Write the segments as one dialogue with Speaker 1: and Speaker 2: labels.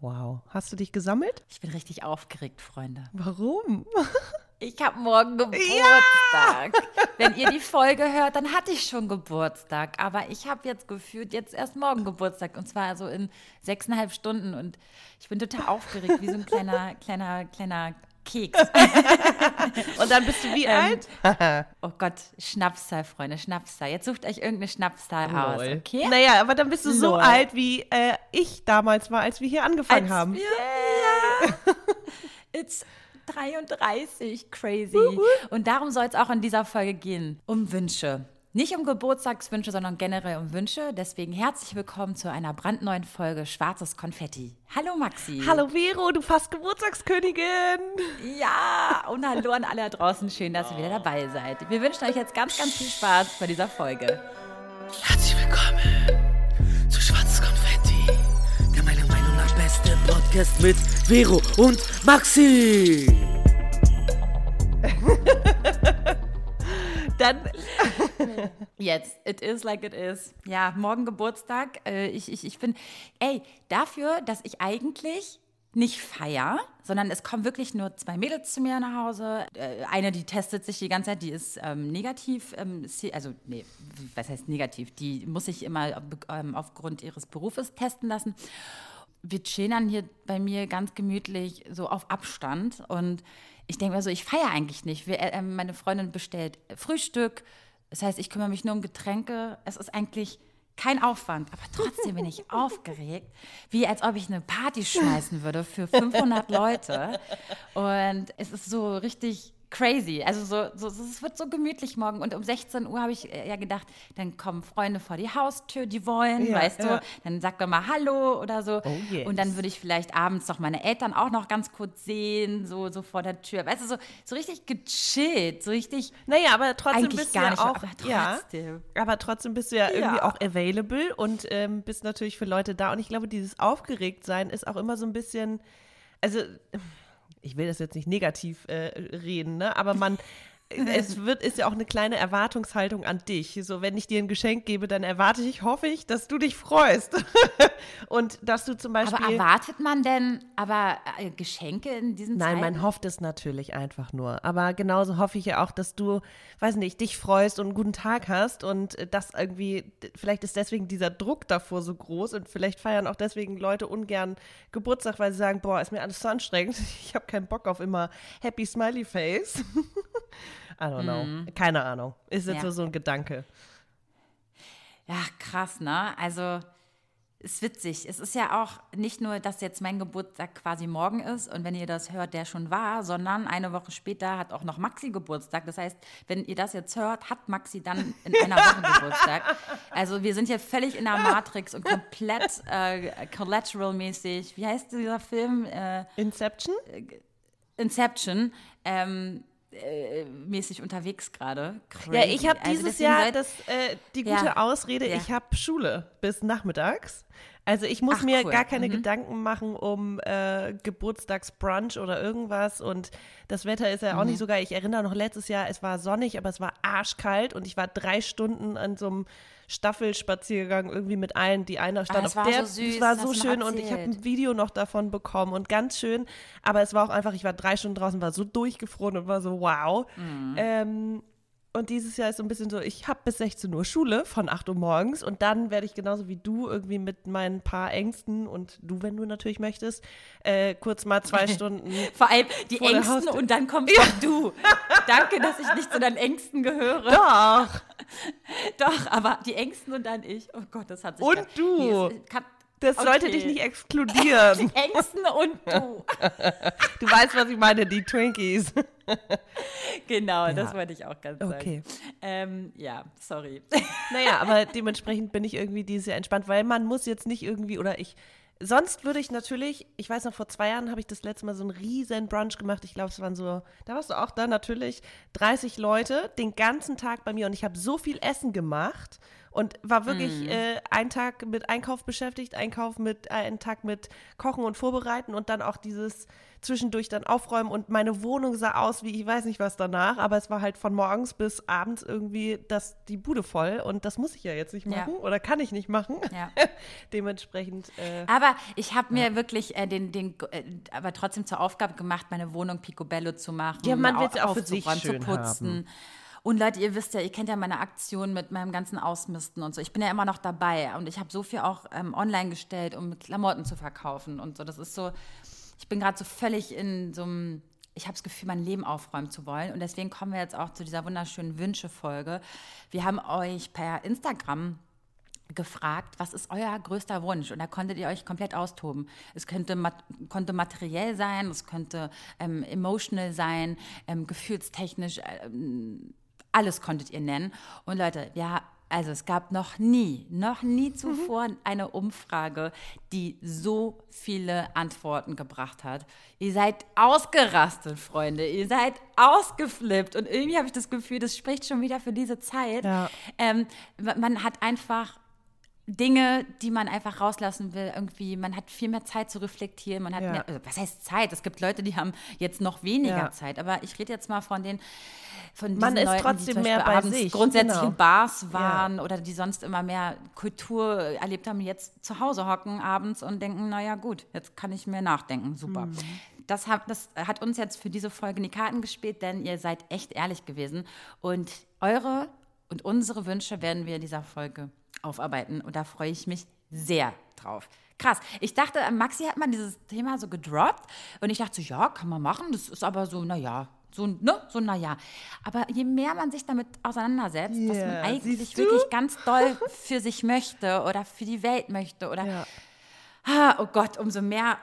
Speaker 1: Wow. Hast du dich gesammelt?
Speaker 2: Ich bin richtig aufgeregt, Freunde.
Speaker 1: Warum?
Speaker 2: Ich habe morgen Geburtstag. Ja! Wenn ihr die Folge hört, dann hatte ich schon Geburtstag. Aber ich habe jetzt gefühlt jetzt erst morgen Geburtstag. Und zwar so in sechseinhalb Stunden. Und ich bin total aufgeregt, wie so ein kleiner, kleiner, kleiner Keks.
Speaker 1: Und dann bist du wie ähm, alt?
Speaker 2: oh Gott, Schnapszahl, Freunde, Schnapszahl. Jetzt sucht euch irgendeine Schnapszahl Lol. aus, okay?
Speaker 1: Naja, aber dann bist du Lol. so alt, wie äh, ich damals war, als wir hier angefangen als haben.
Speaker 2: Ja. It's 33, crazy. Und darum soll es auch in dieser Folge gehen, um Wünsche. Nicht um Geburtstagswünsche, sondern generell um Wünsche. Deswegen herzlich willkommen zu einer brandneuen Folge Schwarzes Konfetti. Hallo Maxi.
Speaker 1: Hallo Vero, du fast Geburtstagskönigin.
Speaker 2: Ja, und hallo an alle da draußen. Schön, dass ihr wieder dabei seid. Wir wünschen euch jetzt ganz, ganz viel Spaß bei dieser Folge.
Speaker 3: Herzlich willkommen zu Schwarzes Konfetti, der meiner Meinung nach beste Podcast mit Vero und Maxi.
Speaker 1: Dann.
Speaker 2: Jetzt, it is like it is. Ja, morgen Geburtstag. Äh, ich, ich, ich bin, ey, dafür, dass ich eigentlich nicht feier, sondern es kommen wirklich nur zwei Mädels zu mir nach Hause. Äh, eine, die testet sich die ganze Zeit, die ist ähm, negativ, ähm, also nee, was heißt negativ? Die muss sich immer ähm, aufgrund ihres Berufes testen lassen. Wir chillen dann hier bei mir ganz gemütlich so auf Abstand und ich denke mir so, ich feiere eigentlich nicht. Wir, äh, meine Freundin bestellt Frühstück. Das heißt, ich kümmere mich nur um Getränke. Es ist eigentlich kein Aufwand, aber trotzdem bin ich aufgeregt, wie als ob ich eine Party schmeißen würde für 500 Leute. Und es ist so richtig crazy. Also so, so, es wird so gemütlich morgen. Und um 16 Uhr habe ich äh, ja gedacht, dann kommen Freunde vor die Haustür, die wollen, ja, weißt ja. du. Dann sagt man mal Hallo oder so. Oh, yes. Und dann würde ich vielleicht abends noch meine Eltern auch noch ganz kurz sehen, so, so vor der Tür. Weißt du, so, so richtig gechillt, so richtig.
Speaker 1: Naja, aber trotzdem bist du
Speaker 2: ja
Speaker 1: auch.
Speaker 2: Aber trotzdem.
Speaker 1: Ja, aber trotzdem bist du ja, irgendwie auch available und ähm, bist natürlich für Leute da. Und ich glaube, dieses Aufgeregtsein ist auch immer so ein bisschen. Also ich will das jetzt nicht negativ äh, reden, ne? aber man, es wird, ist ja auch eine kleine Erwartungshaltung an dich. So, wenn ich dir ein Geschenk gebe, dann erwarte ich, hoffe ich, dass du dich freust. und dass du zum Beispiel.
Speaker 2: Aber erwartet man denn aber äh, Geschenke in diesen
Speaker 1: Nein,
Speaker 2: Zeiten?
Speaker 1: man hofft es natürlich einfach nur. Aber genauso hoffe ich ja auch, dass du, weiß nicht, dich freust und einen guten Tag hast und das irgendwie, vielleicht ist deswegen dieser Druck davor so groß und vielleicht feiern auch deswegen Leute ungern Geburtstag, weil sie sagen, boah, ist mir alles so anstrengend. Ich habe keinen Bock auf immer Happy Smiley Face. I don't know. Mhm. Keine Ahnung. Ist jetzt ja. so ein Gedanke.
Speaker 2: Ja, krass, ne? Also ist witzig. Es ist ja auch nicht nur, dass jetzt mein Geburtstag quasi morgen ist und wenn ihr das hört, der schon war, sondern eine Woche später hat auch noch Maxi Geburtstag. Das heißt, wenn ihr das jetzt hört, hat Maxi dann in einer Woche Geburtstag. Also wir sind hier völlig in der Matrix und komplett äh, collateral-mäßig. Wie heißt dieser Film? Äh,
Speaker 1: Inception?
Speaker 2: Äh, Inception. Ähm, äh, mäßig unterwegs gerade.
Speaker 1: Ja, ich habe also dieses Jahr das, äh, die gute ja. Ausrede, ja. ich habe Schule bis nachmittags. Also ich muss Ach, mir cool. gar keine mhm. Gedanken machen um äh, Geburtstagsbrunch oder irgendwas. Und das Wetter ist ja auch mhm. nicht so geil. Ich erinnere noch letztes Jahr, es war sonnig, aber es war arschkalt und ich war drei Stunden an so einem Staffelspaziergang irgendwie mit allen. Die eine stand
Speaker 2: ah,
Speaker 1: auf der.
Speaker 2: So süß,
Speaker 1: es war so schön und ich habe ein Video noch davon bekommen und ganz schön. Aber es war auch einfach, ich war drei Stunden draußen, war so durchgefroren und war so wow. Mhm. Ähm, und dieses Jahr ist so ein bisschen so, ich habe bis 16 Uhr Schule von 8 Uhr morgens und dann werde ich genauso wie du irgendwie mit meinen paar Ängsten und du, wenn du natürlich möchtest, äh, kurz mal zwei Stunden.
Speaker 2: Vor allem die Ängsten und dann kommst ja. du. Danke, dass ich nicht zu deinen Ängsten gehöre.
Speaker 1: Doch.
Speaker 2: Doch, aber die Ängsten und dann ich. Oh Gott, das hat sich.
Speaker 1: Und du. Ist, kann, das okay. sollte dich nicht exkludieren.
Speaker 2: Die Ängsten und du.
Speaker 1: Du weißt, was ich meine, die Twinkies.
Speaker 2: Genau, ja. das wollte ich auch ganz sagen. Okay. Ähm, ja, sorry.
Speaker 1: Naja, aber dementsprechend bin ich irgendwie dieses Jahr entspannt, weil man muss jetzt nicht irgendwie, oder ich, sonst würde ich natürlich, ich weiß noch, vor zwei Jahren habe ich das letzte Mal so einen riesen Brunch gemacht. Ich glaube, es waren so, da warst du auch da natürlich, 30 Leute den ganzen Tag bei mir und ich habe so viel Essen gemacht und war wirklich mhm. äh, einen Tag mit Einkauf beschäftigt, Einkauf mit, äh, einen Tag mit Kochen und Vorbereiten und dann auch dieses zwischendurch dann aufräumen und meine Wohnung sah aus wie ich weiß nicht was danach, aber es war halt von morgens bis abends irgendwie das, die Bude voll und das muss ich ja jetzt nicht machen ja. oder kann ich nicht machen. Ja. Dementsprechend.
Speaker 2: Äh, aber ich habe mir ja. wirklich äh, den, den äh, aber trotzdem zur Aufgabe gemacht, meine Wohnung picobello zu machen.
Speaker 1: Ja, man wird es auch für sich schön zu putzen. Haben.
Speaker 2: Und Leute, ihr wisst ja, ihr kennt ja meine Aktion mit meinem ganzen Ausmisten und so. Ich bin ja immer noch dabei und ich habe so viel auch ähm, online gestellt, um Klamotten zu verkaufen und so. Das ist so, ich bin gerade so völlig in so einem, ich habe das Gefühl, mein Leben aufräumen zu wollen. Und deswegen kommen wir jetzt auch zu dieser wunderschönen Wünsche-Folge. Wir haben euch per Instagram gefragt, was ist euer größter Wunsch? Und da konntet ihr euch komplett austoben. Es könnte mat konnte materiell sein, es könnte ähm, emotional sein, ähm, gefühlstechnisch, ähm, alles konntet ihr nennen. Und Leute, ja, also es gab noch nie, noch nie zuvor mhm. eine Umfrage, die so viele Antworten gebracht hat. Ihr seid ausgerastet, Freunde. Ihr seid ausgeflippt. Und irgendwie habe ich das Gefühl, das spricht schon wieder für diese Zeit. Ja. Ähm, man hat einfach Dinge, die man einfach rauslassen will, irgendwie, man hat viel mehr Zeit zu reflektieren, man hat ja. mehr, also was heißt Zeit? Es gibt Leute, die haben jetzt noch weniger ja. Zeit, aber ich rede jetzt mal von den von diesen
Speaker 1: man ist
Speaker 2: Leuten,
Speaker 1: trotzdem
Speaker 2: die
Speaker 1: mehr bei sich.
Speaker 2: grundsätzlich genau. in Bars waren ja. oder die sonst immer mehr Kultur erlebt haben, jetzt zu Hause hocken abends und denken, naja gut, jetzt kann ich mehr nachdenken, super. Mhm. Das hat, das hat uns jetzt für diese Folge in die Karten gespielt, denn ihr seid echt ehrlich gewesen und eure und unsere Wünsche werden wir in dieser Folge aufarbeiten. Und da freue ich mich sehr drauf. Krass. Ich dachte, Maxi hat mal dieses Thema so gedroppt und ich dachte so, ja, kann man machen. Das ist aber so, naja, so, ne, so naja. Aber je mehr man sich damit auseinandersetzt, yeah. was man eigentlich wirklich ganz doll für sich möchte oder für die Welt möchte oder, ja. ah, oh Gott, umso mehr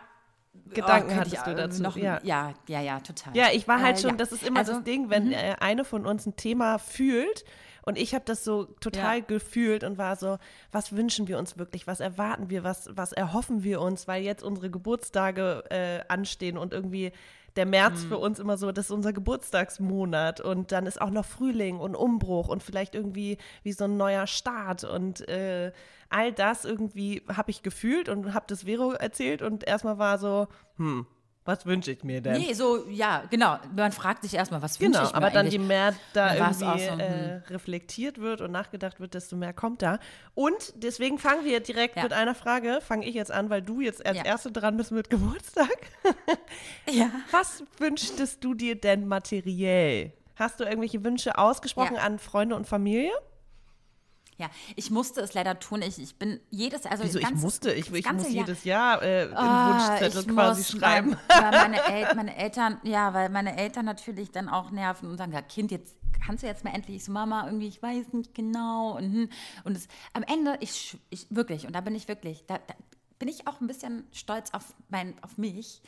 Speaker 1: Gedanken oh, hattest du dazu.
Speaker 2: Noch, ja. ja, ja, ja, total.
Speaker 1: Ja, ich war halt äh, schon, ja. das ist immer also, das Ding, wenn äh, eine von uns ein Thema fühlt und ich habe das so total ja. gefühlt und war so, was wünschen wir uns wirklich? Was erwarten wir? Was, was erhoffen wir uns? Weil jetzt unsere Geburtstage äh, anstehen und irgendwie der März mhm. für uns immer so, das ist unser Geburtstagsmonat und dann ist auch noch Frühling und Umbruch und vielleicht irgendwie wie so ein neuer Start und äh, all das irgendwie habe ich gefühlt und habe das Vero erzählt und erstmal war so, hm, was wünsche ich mir denn?
Speaker 2: Nee, so, ja, genau. Man fragt sich erstmal, was wünsche genau, ich mir
Speaker 1: aber dann
Speaker 2: je
Speaker 1: mehr da irgendwie so, äh, hm. reflektiert wird und nachgedacht wird, desto mehr kommt da. Und deswegen fangen wir direkt ja. mit einer Frage, fange ich jetzt an, weil du jetzt als ja. Erste dran bist mit Geburtstag. ja. Was wünschtest du dir denn materiell? Hast du irgendwelche Wünsche ausgesprochen ja. an Freunde und Familie?
Speaker 2: Ja, ich musste es leider tun. Ich, ich bin jedes, also
Speaker 1: Wieso,
Speaker 2: ganz,
Speaker 1: ich musste? Ich, ich muss jedes Jahr äh, den oh, Wunschzettel quasi schreiben.
Speaker 2: Weil, weil meine, El meine, Eltern, ja, weil meine Eltern natürlich dann auch nerven und sagen, ja, Kind, jetzt kannst du jetzt mal endlich. Ich so, Mama, irgendwie, ich weiß nicht genau. Und, hm. und es, am Ende, ich, ich wirklich, und da bin ich wirklich, da, da bin ich auch ein bisschen stolz auf, mein, auf mich.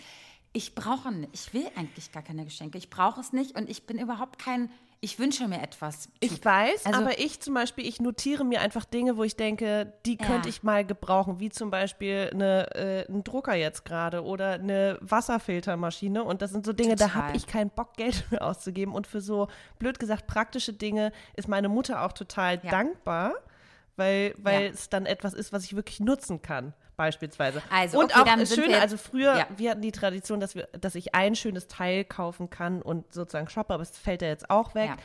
Speaker 2: Ich brauche, ich will eigentlich gar keine Geschenke. Ich brauche es nicht und ich bin überhaupt kein ich wünsche mir etwas.
Speaker 1: Ich weiß, also, aber ich zum Beispiel, ich notiere mir einfach Dinge, wo ich denke, die könnte ich mal gebrauchen, wie zum Beispiel eine, äh, ein Drucker jetzt gerade oder eine Wasserfiltermaschine. Und das sind so Dinge, Total. da habe ich keinen Bock, Geld für auszugeben. Und für so, blöd gesagt, praktische Dinge ist meine Mutter auch total ja. dankbar, weil, weil ja. es dann etwas ist, was ich wirklich nutzen kann beispielsweise. Also, und okay, auch schön, also früher, ja. wir hatten die Tradition, dass, wir, dass ich ein schönes Teil kaufen kann und sozusagen shoppe, aber es fällt ja jetzt auch weg. Ja.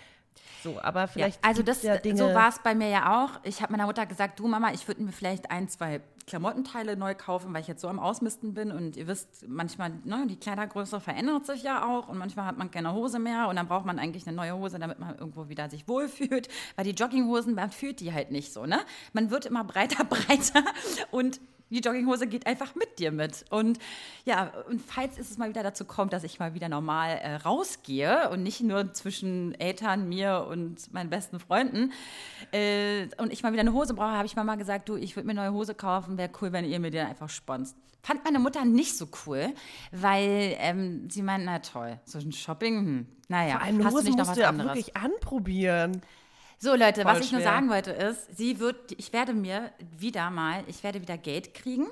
Speaker 1: So, aber vielleicht.
Speaker 2: Ja, also das, ja Dinge, so war es bei mir ja auch. Ich habe meiner Mutter gesagt, du Mama, ich würde mir vielleicht ein, zwei Klamottenteile neu kaufen, weil ich jetzt so am Ausmisten bin. Und ihr wisst, manchmal, ne, die Kleidergröße verändert sich ja auch und manchmal hat man keine Hose mehr und dann braucht man eigentlich eine neue Hose, damit man irgendwo wieder sich wohlfühlt. Weil die Jogginghosen, man fühlt die halt nicht so, ne? Man wird immer breiter, breiter und die Jogginghose geht einfach mit dir mit. Und ja, und falls es mal wieder dazu kommt, dass ich mal wieder normal äh, rausgehe und nicht nur zwischen Eltern, mir und meinen besten Freunden äh, und ich mal wieder eine Hose brauche, habe ich Mama gesagt, du, ich würde mir eine neue Hose kaufen, wäre cool, wenn ihr mir die einfach sponst. Fand meine Mutter nicht so cool, weil ähm, sie meint, na toll, so ein Shopping, hm, naja,
Speaker 1: Vor allem hast Hose du nicht noch was du ja anderes? wirklich anprobieren.
Speaker 2: So, Leute, Voll was ich schwer. nur sagen wollte ist, sie wird, ich werde mir wieder mal, ich werde wieder Geld kriegen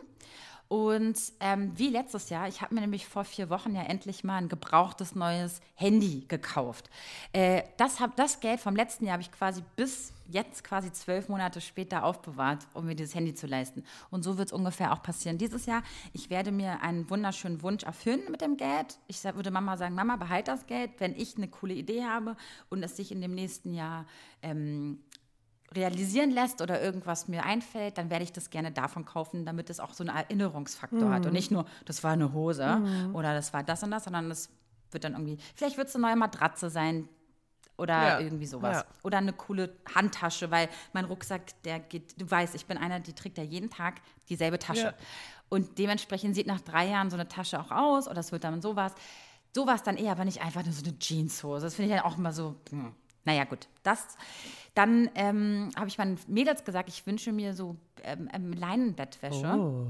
Speaker 2: Und ähm, wie letztes Jahr, ich habe mir nämlich vor vier Wochen ja endlich mal ein gebrauchtes neues Handy gekauft. Äh, das, hab, das Geld vom letzten Jahr habe ich quasi bis jetzt quasi zwölf Monate später aufbewahrt, um mir dieses Handy zu leisten. Und so wird es ungefähr auch passieren dieses Jahr. Ich werde mir einen wunderschönen Wunsch erfüllen mit dem Geld. Ich würde Mama sagen, Mama, behalt das Geld, wenn ich eine coole Idee habe und es sich in dem nächsten Jahr ähm, realisieren lässt oder irgendwas mir einfällt, dann werde ich das gerne davon kaufen, damit es auch so einen Erinnerungsfaktor mhm. hat und nicht nur, das war eine Hose mhm. oder das war das und das, sondern es wird dann irgendwie, vielleicht wird es eine neue Matratze sein oder ja. irgendwie sowas. Ja. Oder eine coole Handtasche, weil mein Rucksack, der geht, du weißt, ich bin einer, die trägt ja jeden Tag dieselbe Tasche. Ja. Und dementsprechend sieht nach drei Jahren so eine Tasche auch aus oder es wird dann sowas. Sowas dann eher, aber nicht einfach nur so eine Jeanshose. Das finde ich ja auch immer so, hm. Naja gut, das dann ähm, habe ich meinen Mädels gesagt, ich wünsche mir so ähm, ähm, Leinenbettwäsche. Oh.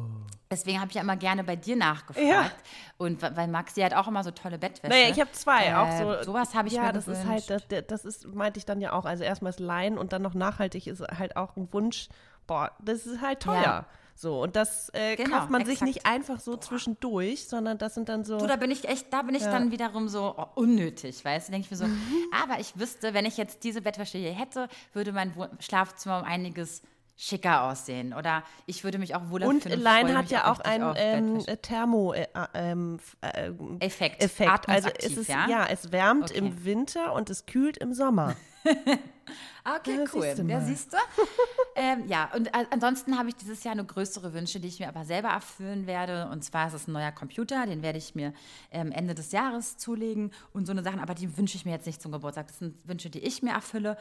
Speaker 2: Deswegen habe ich ja immer gerne bei dir nachgefragt. Ja. Und weil Maxi hat auch immer so tolle Bettwäsche.
Speaker 1: Naja, ich habe zwei. Äh, auch so,
Speaker 2: sowas habe ich ja, mir
Speaker 1: das gewünscht. ist halt, das, das ist, meinte ich dann ja auch. Also erstmal ist Leinen und dann noch nachhaltig ist halt auch ein Wunsch. Boah, das ist halt teuer. Ja. So, und das äh, genau, kauft man exakt. sich nicht einfach so Boah. zwischendurch, sondern das sind dann so.
Speaker 2: Du, da bin ich echt, da bin ich ja. dann wiederum so oh, unnötig, weißt du? Denke ich mir so, mhm. aber ich wüsste, wenn ich jetzt diese Bettwäsche hier hätte, würde mein Schlafzimmer um einiges schicker aussehen. Oder ich würde mich auch wohler
Speaker 1: und
Speaker 2: fühlen.
Speaker 1: Und Line hat ja auch einen ähm, äh, ähm,
Speaker 2: äh, Effekt.
Speaker 1: Effekt. Also es ist, ja? ja es wärmt okay. im Winter und es kühlt im Sommer.
Speaker 2: okay, ja, cool. Siehst ja, siehst du? ähm, ja, und ansonsten habe ich dieses Jahr eine größere Wünsche, die ich mir aber selber erfüllen werde. Und zwar ist es ein neuer Computer, den werde ich mir ähm, Ende des Jahres zulegen und so eine Sachen. Aber die wünsche ich mir jetzt nicht zum Geburtstag. Das sind Wünsche, die ich mir erfülle,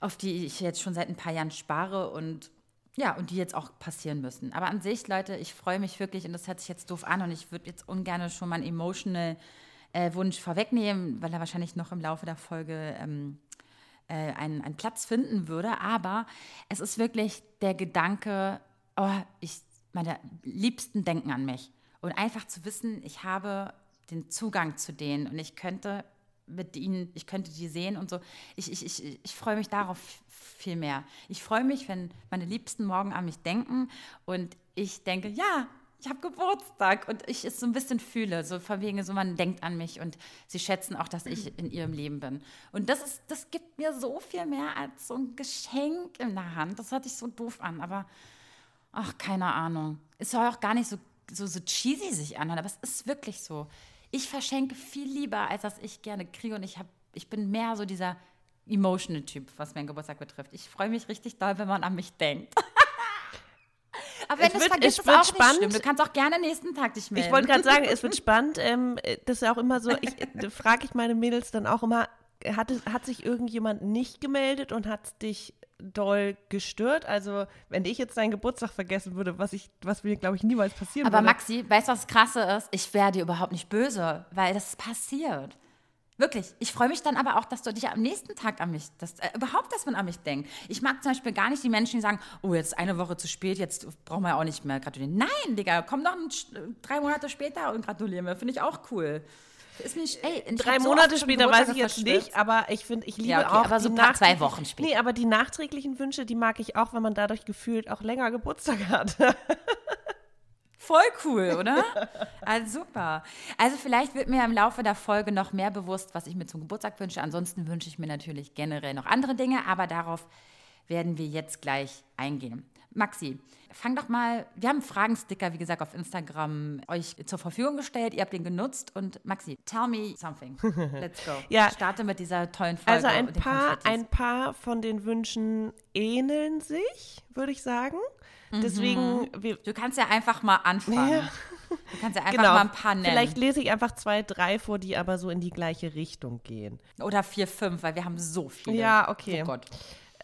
Speaker 2: auf die ich jetzt schon seit ein paar Jahren spare und ja, und die jetzt auch passieren müssen. Aber an sich, Leute, ich freue mich wirklich, und das hört sich jetzt doof an, und ich würde jetzt ungern schon meinen emotional äh, Wunsch vorwegnehmen, weil er wahrscheinlich noch im Laufe der Folge ähm, äh, einen, einen Platz finden würde. Aber es ist wirklich der Gedanke, oh, ich, meine Liebsten denken an mich. Und einfach zu wissen, ich habe den Zugang zu denen und ich könnte mit ihnen, ich könnte die sehen und so. Ich, ich, ich, ich freue mich darauf viel mehr. Ich freue mich, wenn meine Liebsten morgen an mich denken und ich denke, ja, ich habe Geburtstag und ich es so ein bisschen fühle, so von wegen, so man denkt an mich und sie schätzen auch, dass ich in ihrem Leben bin. Und das ist, das gibt mir so viel mehr als so ein Geschenk in der Hand. Das hört sich so doof an, aber ach, keine Ahnung. Es soll auch gar nicht so, so, so cheesy sich anhören, aber es ist wirklich so. Ich verschenke viel lieber, als dass ich gerne kriege und ich, hab, ich bin mehr so dieser emotional Typ, was meinen Geburtstag betrifft. Ich freue mich richtig doll, wenn man an mich denkt. Aber wenn du es vergisst, ist auch spannend. nicht schlimm. Du kannst auch gerne nächsten Tag dich melden.
Speaker 1: Ich wollte gerade sagen, es wird spannend. Ähm, das ist auch immer so, ich frage ich meine Mädels dann auch immer, hat, hat sich irgendjemand nicht gemeldet und hat dich doll gestört. Also, wenn ich jetzt deinen Geburtstag vergessen würde, was ich, was mir, glaube ich, niemals passieren
Speaker 2: Aber
Speaker 1: würde.
Speaker 2: Aber Maxi, weißt du, was krasse ist? Ich wäre dir überhaupt nicht böse, weil das passiert. Wirklich. Ich freue mich dann aber auch, dass du dich am nächsten Tag an mich, dass, äh, überhaupt, dass man an mich denkt. Ich mag zum Beispiel gar nicht die Menschen, die sagen, oh, jetzt eine Woche zu spät, jetzt brauchen wir auch nicht mehr gratulieren. Nein, Digga, komm doch drei Monate später und gratuliere mir. Finde ich auch cool.
Speaker 1: Ist nicht, ey, Drei Monate so später weiß ich jetzt nicht, aber ich finde, ich liebe ja, okay, auch.
Speaker 2: Aber so nach zwei Wochen später.
Speaker 1: Nee, aber die nachträglichen Wünsche, die mag ich auch, wenn man dadurch gefühlt auch länger Geburtstag hat.
Speaker 2: Voll cool, oder? Also super. Also vielleicht wird mir im Laufe der Folge noch mehr bewusst, was ich mir zum Geburtstag wünsche. Ansonsten wünsche ich mir natürlich generell noch andere Dinge, aber darauf werden wir jetzt gleich eingehen. Maxi, fang doch mal, wir haben einen Fragensticker, wie gesagt, auf Instagram euch zur Verfügung gestellt. Ihr habt den genutzt und Maxi, tell me something. Let's go.
Speaker 1: ja.
Speaker 2: Ich starte mit dieser tollen Folge.
Speaker 1: Also ein paar, ein paar von den Wünschen ähneln sich, würde ich sagen. Mhm. Deswegen.
Speaker 2: Du kannst ja einfach mal anfangen. Ja. Du kannst ja einfach
Speaker 1: genau.
Speaker 2: mal ein paar nennen.
Speaker 1: Vielleicht lese ich einfach zwei, drei vor, die aber so in die gleiche Richtung gehen.
Speaker 2: Oder vier, fünf, weil wir haben so viele.
Speaker 1: Ja, okay. Oh Gott.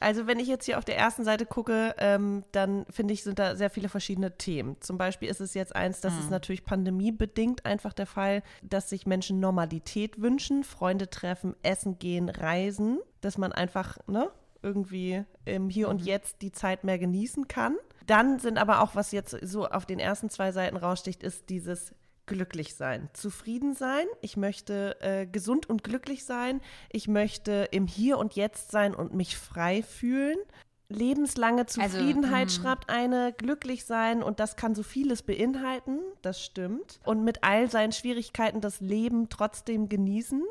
Speaker 1: Also wenn ich jetzt hier auf der ersten Seite gucke, ähm, dann finde ich, sind da sehr viele verschiedene Themen. Zum Beispiel ist es jetzt eins, das mhm. ist natürlich pandemiebedingt einfach der Fall, dass sich Menschen Normalität wünschen, Freunde treffen, essen gehen, reisen, dass man einfach ne, irgendwie im Hier mhm. und Jetzt die Zeit mehr genießen kann. Dann sind aber auch, was jetzt so auf den ersten zwei Seiten raussticht, ist dieses glücklich sein, zufrieden sein. Ich möchte äh, gesund und glücklich sein. Ich möchte im Hier und Jetzt sein und mich frei fühlen. lebenslange
Speaker 2: Also,
Speaker 1: Zufriedenheit
Speaker 2: mm.
Speaker 1: schreibt eine, glücklich sein und das kann so vieles beinhalten, das stimmt. Und mit all seinen Schwierigkeiten das Leben trotzdem genießen.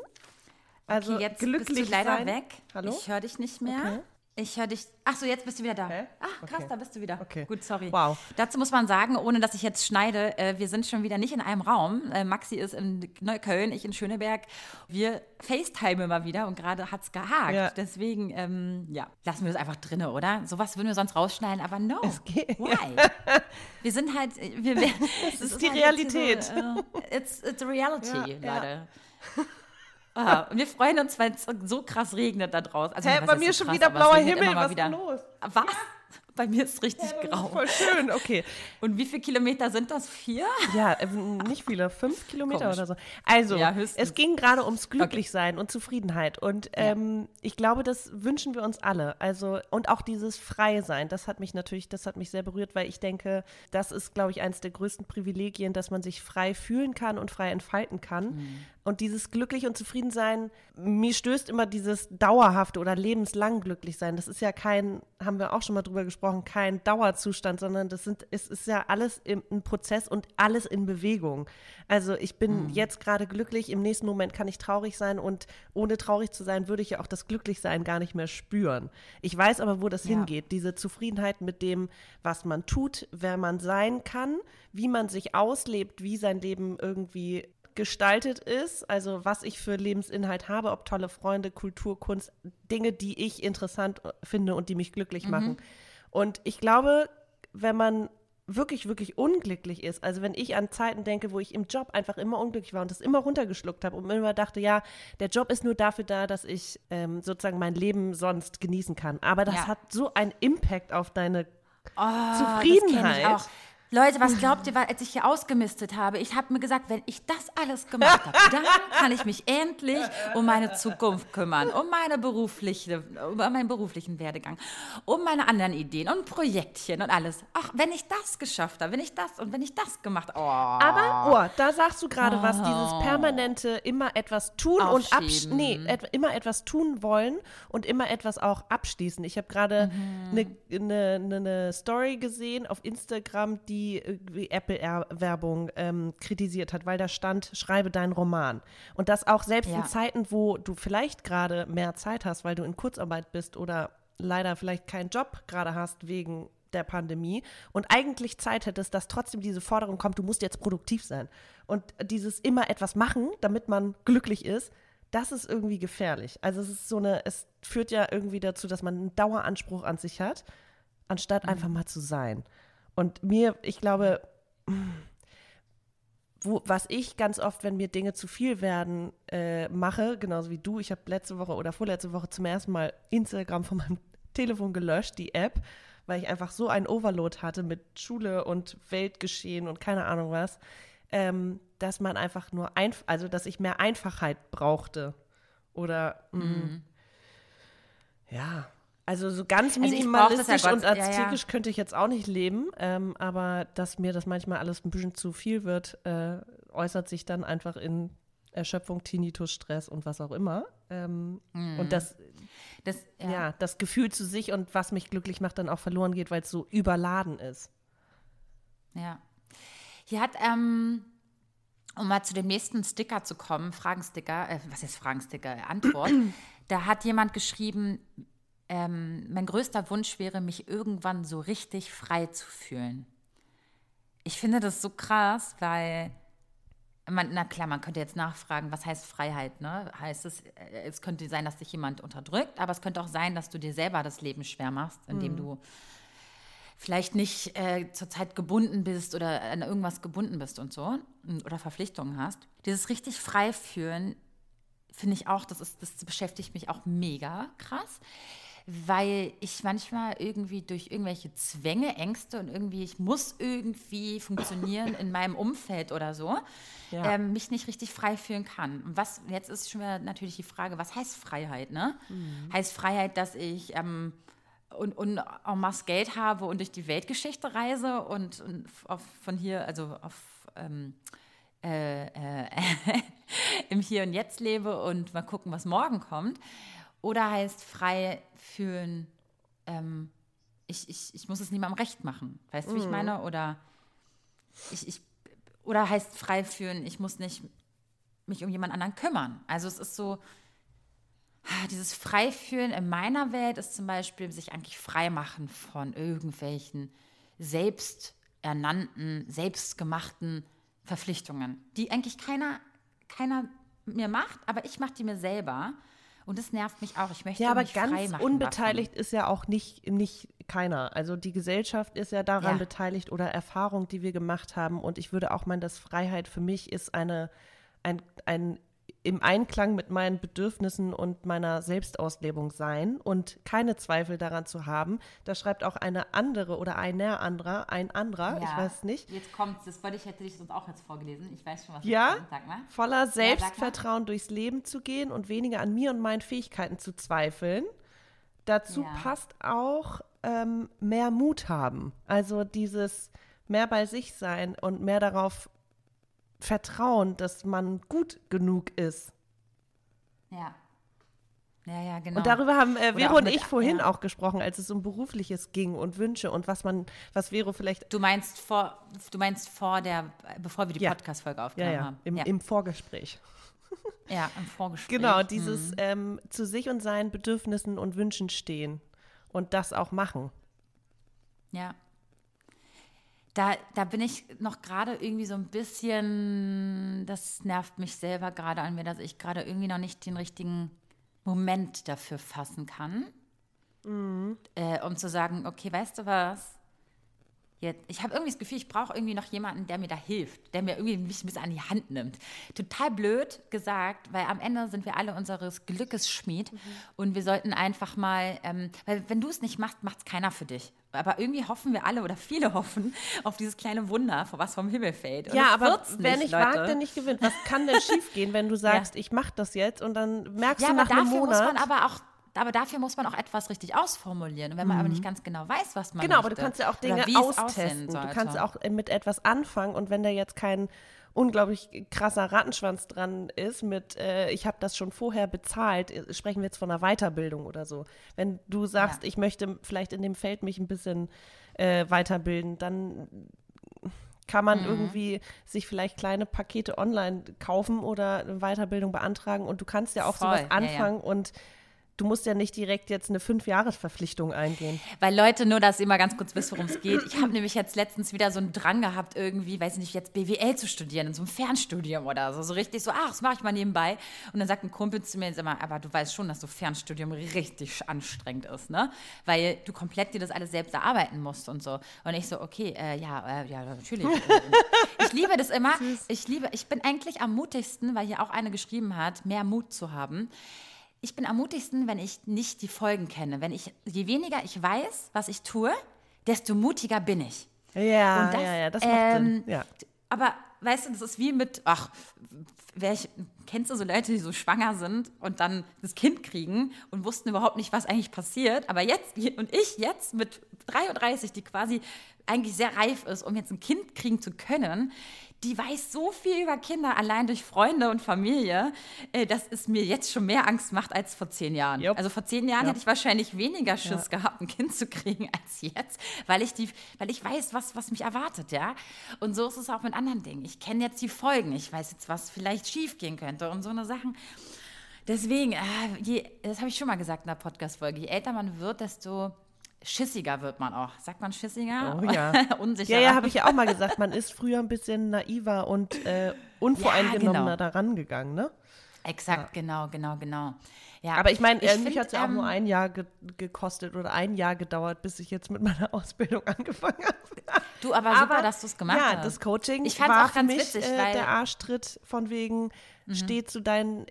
Speaker 1: Also
Speaker 2: okay, jetzt
Speaker 1: glücklich
Speaker 2: bist du leider
Speaker 1: sein.
Speaker 2: weg.
Speaker 1: Hallo?
Speaker 2: Ich höre dich nicht mehr.
Speaker 1: Okay.
Speaker 2: Ich höre dich. Ach so, jetzt bist du wieder da.
Speaker 1: Hä?
Speaker 2: Ach, krass,
Speaker 1: Okay.
Speaker 2: da bist du wieder.
Speaker 1: Okay.
Speaker 2: Gut, sorry.
Speaker 1: Wow.
Speaker 2: Dazu muss man sagen, ohne dass ich jetzt schneide, äh, wir sind schon wieder nicht in einem Raum. Äh, Maxi ist in Neukölln, ich in Schöneberg. Wir FaceTime mal wieder und gerade hat es gehakt.
Speaker 1: Ja.
Speaker 2: Deswegen, ähm, ja, lassen wir das einfach drinne, oder? Sowas würden wir sonst rausschneiden, aber no.
Speaker 1: Es geht-
Speaker 2: Why? wir sind halt, wir, wir, es
Speaker 1: ist die
Speaker 2: halt
Speaker 1: Realität.
Speaker 2: So, äh, it's, it's a reality,
Speaker 1: ja.
Speaker 2: Leute. Ah, und wir freuen uns, weil es so krass regnet da draußen. Also,
Speaker 1: Hä, bei mir
Speaker 2: so
Speaker 1: schon
Speaker 2: krass,
Speaker 1: wieder blauer Himmel, was ist los?
Speaker 2: Was? Bei mir ist es richtig grau.
Speaker 1: Voll schön, okay.
Speaker 2: Und wie viele Kilometer sind das? Vier?
Speaker 1: Ja, äh, nicht viele, fünf Kilometer
Speaker 2: Komisch.
Speaker 1: oder so. Also,
Speaker 2: Ja,
Speaker 1: es ging gerade ums Glücklichsein und Zufriedenheit. Und ähm, ich glaube, das wünschen wir uns alle. Also, und auch dieses Freisein, das hat mich natürlich, das hat mich sehr berührt, weil ich denke, das ist, glaube ich, eines der größten Privilegien, dass man sich frei fühlen kann und frei entfalten kann.
Speaker 2: Mhm.
Speaker 1: Und dieses glücklich und zufrieden sein, mir stößt immer dieses dauerhafte oder lebenslang glücklich sein. Das ist ja kein, haben wir auch schon mal drüber gesprochen, kein Dauerzustand, sondern das sind, es ist ja alles im, ein Prozess und alles in Bewegung. Also ich bin jetzt gerade glücklich, im nächsten Moment kann ich traurig sein und ohne traurig zu sein, würde ich ja auch das Glücklichsein gar nicht mehr spüren. Ich weiß aber, wo das
Speaker 2: Ja.
Speaker 1: hingeht. Diese Zufriedenheit mit dem, was man tut, wer man sein kann, wie man sich auslebt, wie sein Leben irgendwie gestaltet ist, also was ich für Lebensinhalt habe, ob tolle Freunde, Kultur, Kunst, Dinge, die ich interessant finde und die mich glücklich machen. Und ich glaube, wenn man wirklich, wirklich unglücklich ist, also wenn ich an Zeiten denke, wo ich im Job einfach immer unglücklich war und das immer runtergeschluckt habe und immer dachte, ja, der Job ist nur dafür da, dass ich ähm, sozusagen mein Leben sonst genießen kann. Aber das
Speaker 2: Ja.
Speaker 1: hat so einen Impact auf deine
Speaker 2: Oh,
Speaker 1: Zufriedenheit.
Speaker 2: Leute, was glaubt ihr, als ich hier ausgemistet habe? Ich habe mir gesagt, wenn ich das alles gemacht habe, dann kann ich mich endlich um meine Zukunft kümmern, um meine berufliche, um meinen beruflichen Werdegang, um meine anderen Ideen und Projektchen und alles. Ach, wenn ich das geschafft habe, wenn ich das und wenn ich das gemacht, oh.
Speaker 1: Aber, oh, da sagst du gerade was, dieses permanente immer etwas tun und absch
Speaker 2: Aufschieben.
Speaker 1: nee, et immer etwas tun wollen und immer etwas auch abschließen. Ich habe gerade eine ne, ne, ne Story gesehen auf Instagram, die irgendwie Apple-Werbung ähm, kritisiert hat, weil da stand, schreibe deinen Roman. Und das auch selbst in
Speaker 2: Ja.
Speaker 1: Zeiten, wo du vielleicht gerade mehr Zeit hast, weil du in Kurzarbeit bist oder leider vielleicht keinen Job gerade hast wegen der Pandemie und eigentlich Zeit hättest, dass trotzdem diese Forderung kommt, du musst jetzt produktiv sein. Und dieses immer etwas machen, damit man glücklich ist, das ist irgendwie gefährlich. Also es ist so eine, es führt ja irgendwie dazu, dass man einen Daueranspruch an sich hat, anstatt einfach mal zu sein. Und mir, ich glaube, wo, was ich ganz oft, wenn mir Dinge zu viel werden, äh, mache, genauso wie du, ich habe letzte Woche oder vorletzte Woche zum ersten Mal Instagram von meinem Telefon gelöscht, die App, weil ich einfach so einen Overload hatte mit Schule und Weltgeschehen und keine Ahnung was, ähm, dass man einfach nur einf also dass ich mehr Einfachheit brauchte. Oder mh, ja, also so ganz
Speaker 2: Also brauch das ja
Speaker 1: minimalistisch und
Speaker 2: ja, ja.
Speaker 1: aztekisch könnte ich jetzt auch nicht leben, ähm, aber dass mir das manchmal alles ein bisschen zu viel wird, äh, äußert sich dann einfach in Erschöpfung, Tinnitus, Stress und was auch immer. Ähm, Und das,
Speaker 2: Das,
Speaker 1: ja.
Speaker 2: ja.
Speaker 1: das Gefühl zu sich und was mich glücklich macht, dann auch verloren geht, weil es so überladen ist.
Speaker 2: Ja. Hier hat, ähm, um mal zu dem nächsten Sticker zu kommen, Fragensticker, äh, was ist Fragensticker? Antwort. da hat jemand geschrieben, ähm, mein größter Wunsch wäre, mich irgendwann so richtig frei zu fühlen. Ich finde das so krass, weil, man, na klar, man könnte jetzt nachfragen, was heißt Freiheit, ne? Heißt es, äh, es könnte sein, dass dich jemand unterdrückt, aber es könnte auch sein, dass du dir selber das Leben schwer machst, indem du vielleicht nicht äh, zurzeit gebunden bist oder an irgendwas gebunden bist und so oder Verpflichtungen hast. Dieses richtig frei fühlen finde ich auch, das, ist, das beschäftigt mich auch mega krass, weil ich manchmal irgendwie durch irgendwelche Zwänge, Ängste und irgendwie, ich muss irgendwie funktionieren in meinem Umfeld oder so,
Speaker 1: Ja.
Speaker 2: ähm, mich nicht richtig frei fühlen kann. Und was, jetzt ist schon wieder natürlich die Frage, was heißt Freiheit, ne? Heißt Freiheit, dass ich ähm, und, und en masse Geld habe und durch die Weltgeschichte reise und, und auf, von hier, also auf ähm, äh, äh, im Hier und Jetzt lebe und mal gucken, was morgen kommt. Oder heißt frei fühlen, ähm, ich, ich, ich muss es niemandem recht machen. Weißt du, wie ich
Speaker 1: Mhm.
Speaker 2: meine? Oder ich, ich oder heißt frei fühlen, ich muss nicht mich um jemand anderen kümmern. Also es ist so, ah, dieses Freifühlen in meiner Welt ist zum Beispiel sich eigentlich frei machen von irgendwelchen selbsternannten, selbstgemachten Verpflichtungen, die eigentlich keiner, keiner mir macht, aber ich mache die mir selber. Und das nervt mich auch. Ich möchte
Speaker 1: Ja, aber
Speaker 2: mich frei
Speaker 1: ganz
Speaker 2: machen
Speaker 1: unbeteiligt ist ja auch nicht, nicht keiner. Also die Gesellschaft ist ja daran
Speaker 2: Ja.
Speaker 1: beteiligt oder Erfahrung, die wir gemacht haben. Und ich würde auch meinen, dass Freiheit für mich ist eine, ein, ein im Einklang mit meinen Bedürfnissen und meiner Selbstauslebung sein und keine Zweifel daran zu haben. Da schreibt auch eine andere oder einer anderer, ein anderer,
Speaker 2: davon.
Speaker 1: ich
Speaker 2: Ja.
Speaker 1: weiß nicht,
Speaker 2: Jetzt kommt das wollte ich, hätte ich sonst auch jetzt vorgelesen. Ich weiß schon, was
Speaker 1: Ja,
Speaker 2: kommt. Sag mal.
Speaker 1: voller. Selbstvertrauen durchs Leben zu gehen und weniger an mir und meinen Fähigkeiten zu zweifeln. Dazu
Speaker 2: Ja.
Speaker 1: passt auch ähm, mehr Mut haben. Also dieses mehr bei sich sein und mehr darauf vertrauen, dass man gut genug ist.
Speaker 2: Ja. Ja, ja, genau.
Speaker 1: Und darüber haben äh, Vero
Speaker 2: auch
Speaker 1: und
Speaker 2: mit-
Speaker 1: ich vorhin
Speaker 2: ja.
Speaker 1: auch gesprochen, als es um berufliches ging und Wünsche und was man, was Vero vielleicht,
Speaker 2: Du meinst vor, du meinst vor der, bevor wir die
Speaker 1: Ja.
Speaker 2: Podcast-Folge aufgenommen
Speaker 1: ja,
Speaker 2: haben.
Speaker 1: im,
Speaker 2: ja.
Speaker 1: im Vorgespräch.
Speaker 2: ja, im Vorgespräch.
Speaker 1: Genau, dieses
Speaker 2: Mhm.
Speaker 1: ähm, zu sich und seinen Bedürfnissen und Wünschen stehen und das auch machen.
Speaker 2: Ja. Da, da bin ich noch gerade irgendwie so ein bisschen, das nervt mich selber gerade an mir, dass ich gerade irgendwie noch nicht den richtigen Moment dafür fassen kann, äh, um zu sagen, okay, weißt du was? Jetzt, ich habe irgendwie das Gefühl, ich brauche irgendwie noch jemanden, der mir da hilft, der mir irgendwie mich ein bisschen an die Hand nimmt. Total blöd gesagt, weil am Ende sind wir alle unseres Glückes Schmied und wir sollten einfach mal, ähm, weil wenn du es nicht machst, macht es keiner für dich. Aber irgendwie hoffen wir alle oder viele hoffen auf dieses kleine Wunder, vor was vom Himmel fällt. Und
Speaker 1: ja, aber wer nicht
Speaker 2: Leute.
Speaker 1: wagt, der nicht gewinnt. Was kann denn schiefgehen, wenn du sagst, ich mache das jetzt und dann merkst
Speaker 2: Ja,
Speaker 1: du
Speaker 2: aber
Speaker 1: nach einem
Speaker 2: dafür muss
Speaker 1: Monat.
Speaker 2: man aber auch. Aber dafür muss man auch etwas richtig ausformulieren. Und wenn man aber nicht ganz genau weiß, was man
Speaker 1: genau, aber
Speaker 2: möchte,
Speaker 1: du kannst ja auch Dinge austesten. Du kannst auch äh, mit etwas anfangen und wenn da jetzt kein unglaublich krasser Rattenschwanz dran ist mit, äh, ich habe das schon vorher bezahlt, äh, sprechen wir jetzt von einer Weiterbildung oder so. Wenn du sagst,
Speaker 2: Ja.
Speaker 1: ich möchte vielleicht in dem Feld mich ein bisschen äh, weiterbilden, dann kann man
Speaker 2: Mhm.
Speaker 1: irgendwie sich vielleicht kleine Pakete online kaufen oder eine Weiterbildung beantragen und du kannst ja auch
Speaker 2: Voll,
Speaker 1: sowas
Speaker 2: ja, ja.
Speaker 1: anfangen und du musst ja nicht direkt jetzt eine Fünfjahresverpflichtung eingehen.
Speaker 2: Weil Leute, nur dass ihr mal ganz kurz wisst, worum es geht. Ich habe nämlich jetzt letztens wieder so einen Drang gehabt, irgendwie, weiß ich nicht, jetzt BWL zu studieren, in so einem Fernstudium oder so. So richtig so, ach, das mache ich mal nebenbei. Und dann sagt ein Kumpel zu mir jetzt immer, aber du weißt schon, dass so Fernstudium richtig anstrengend ist, ne? Weil du komplett dir das alles selbst erarbeiten musst und so. Und ich so, okay, äh, ja, äh, ja, natürlich. ich liebe das immer. Ich liebe, ich bin eigentlich am mutigsten, weil hier auch eine geschrieben hat, mehr Mut zu haben. Ich bin am mutigsten, wenn ich nicht die Folgen kenne. Wenn ich, je weniger ich weiß, was ich tue, desto mutiger bin ich.
Speaker 1: Ja,
Speaker 2: das,
Speaker 1: ja, ja, das macht
Speaker 2: ähm,
Speaker 1: Sinn. Ja.
Speaker 2: Aber weißt du, das ist wie mit, ach, wer ich, kennst du so Leute, die so schwanger sind und dann das Kind kriegen und wussten überhaupt nicht, was eigentlich passiert. Aber jetzt, und ich jetzt mit 33, die quasi eigentlich sehr reif ist, um jetzt ein Kind kriegen zu können, die weiß so viel über Kinder allein durch Freunde und Familie, äh, dass es mir jetzt schon mehr Angst macht als vor zehn Jahren.
Speaker 1: Jupp.
Speaker 2: Also vor zehn Jahren
Speaker 1: Ja.
Speaker 2: hätte ich wahrscheinlich weniger Schiss gehabt, ein Kind zu kriegen als jetzt, weil ich die, weil ich weiß, was, was mich erwartet, ja. Und so ist es auch mit anderen Dingen. Ich kenne jetzt die Folgen, ich weiß jetzt, was vielleicht schief gehen könnte und so eine Sachen. Deswegen, äh, je, das habe ich schon mal gesagt in der Podcast-Folge, je älter man wird, desto schissiger wird man auch. Sagt man schissiger?
Speaker 1: Oh ja.
Speaker 2: Unsicherer.
Speaker 1: Ja, ja, habe ich ja auch mal gesagt. Man ist früher ein bisschen naiver und äh, unvoreingenommener
Speaker 2: genau.
Speaker 1: daran gegangen, ne?
Speaker 2: Exakt, genau, genau, genau. Ja,
Speaker 1: Aber ich meine, äh, mich hat es ja auch
Speaker 2: ähm,
Speaker 1: nur ein Jahr ge gekostet oder ein Jahr gedauert, bis ich jetzt mit meiner Ausbildung angefangen habe.
Speaker 2: Du, aber, super, dass du es gemacht
Speaker 1: ja,
Speaker 2: hast.
Speaker 1: das Coaching
Speaker 2: Ich fand's
Speaker 1: war
Speaker 2: auch ganz
Speaker 1: mich
Speaker 2: witzig,
Speaker 1: äh,
Speaker 2: weil- Mhm.
Speaker 1: der Arschtritt von wegen, steh zu, dein,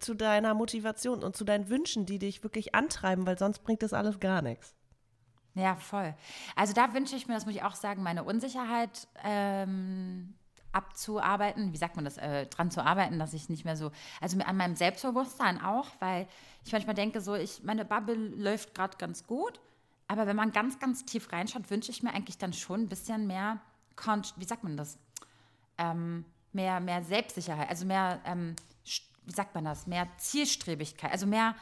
Speaker 1: zu deiner Motivation und zu deinen Wünschen, die dich wirklich antreiben, weil sonst bringt das alles gar nichts.
Speaker 2: Ja, voll. Also da wünsche ich mir, das muss ich auch sagen, meine Unsicherheit ähm, abzuarbeiten. Wie sagt man das? Äh, dran zu arbeiten, dass ich nicht mehr so, also an meinem Selbstbewusstsein auch, weil ich manchmal denke, so, ich, meine Bubble läuft gerade ganz gut. Aber wenn man ganz, ganz tief reinschaut, wünsche ich mir eigentlich dann schon ein bisschen mehr, wie sagt man das? Ähm, mehr, mehr Selbstsicherheit, also mehr, ähm, wie sagt man das? Mehr Zielstrebigkeit, also mehr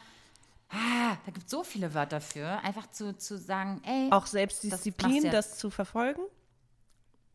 Speaker 2: Ah, da gibt es so viele Wörter für. Einfach zu, zu sagen, ey.
Speaker 1: Auch Selbstdisziplin,
Speaker 2: das
Speaker 1: das, zu verfolgen?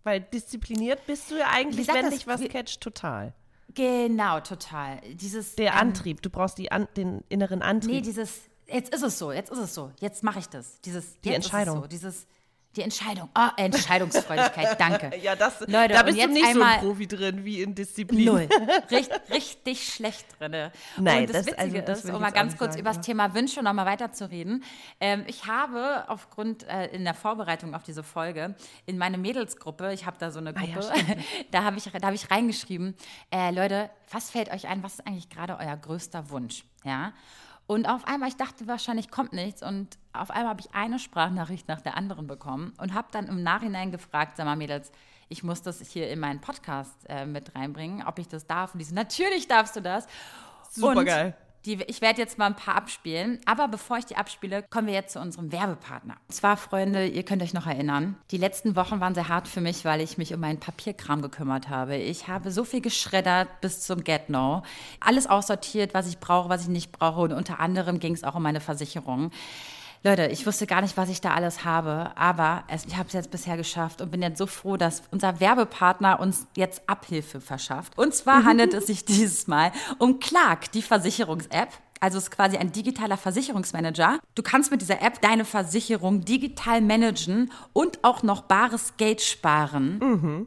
Speaker 1: Weil diszipliniert bist du ja eigentlich, wenn dich was catcht, total.
Speaker 2: Genau, total. Dieses.
Speaker 1: Der
Speaker 2: ähm,
Speaker 1: Antrieb, du brauchst die an, den inneren Antrieb.
Speaker 2: Nee, dieses, jetzt ist es so, jetzt ist es so, jetzt mache ich das. Dieses,
Speaker 1: Die Entscheidung.
Speaker 2: So, dieses, die Entscheidung. Ah, Entscheidungsfreudigkeit, danke.
Speaker 1: ja, das,
Speaker 2: Leute,
Speaker 1: da bist du nicht so ein Profi drin wie in Disziplin.
Speaker 2: Null. Richt, richtig schlecht drinne.
Speaker 1: Nein,
Speaker 2: und das,
Speaker 1: das- also
Speaker 2: Witzige
Speaker 1: das
Speaker 2: ist, um mal ganz kurz
Speaker 1: sagen,
Speaker 2: über das Thema Wünsche noch mal weiterzureden. Ähm, ich habe aufgrund äh, in der Vorbereitung auf diese Folge in meine Mädelsgruppe, ich habe da so eine
Speaker 1: Ah ja,
Speaker 2: Gruppe, da habe ich, da hab ich reingeschrieben, äh, Leute, was fällt euch ein, was ist eigentlich gerade euer größter Wunsch? Ja. Und auf einmal, ich dachte wahrscheinlich kommt nichts und auf einmal habe ich eine Sprachnachricht nach der anderen bekommen und habe dann im Nachhinein gefragt, sag mal Mädels, ich muss das hier in meinen Podcast äh, mit reinbringen, ob ich das darf. Und die so, natürlich darfst du das.
Speaker 1: Supergeil.
Speaker 2: Und die, ich werde jetzt mal ein paar abspielen, aber bevor ich die abspiele, kommen wir jetzt zu unserem Werbepartner. Und zwar, Freunde, ihr könnt euch noch erinnern, die letzten Wochen waren sehr hart für mich, weil ich mich um meinen Papierkram gekümmert habe. Ich habe so viel geschreddert bis zum Get-No. Alles aussortiert, was ich brauche, was ich nicht brauche. Und unter anderem ging es auch um meine Versicherung. Leute, ich wusste gar nicht, was ich da alles habe, aber es, ich habe es jetzt bisher geschafft und bin jetzt so froh, dass unser Werbepartner uns jetzt Abhilfe verschafft. Und zwar handelt es sich dieses Mal um Clark, die Versicherungs-App. Also es ist quasi ein digitaler Versicherungsmanager. Du kannst mit dieser App deine Versicherung digital managen und auch noch bares Geld sparen.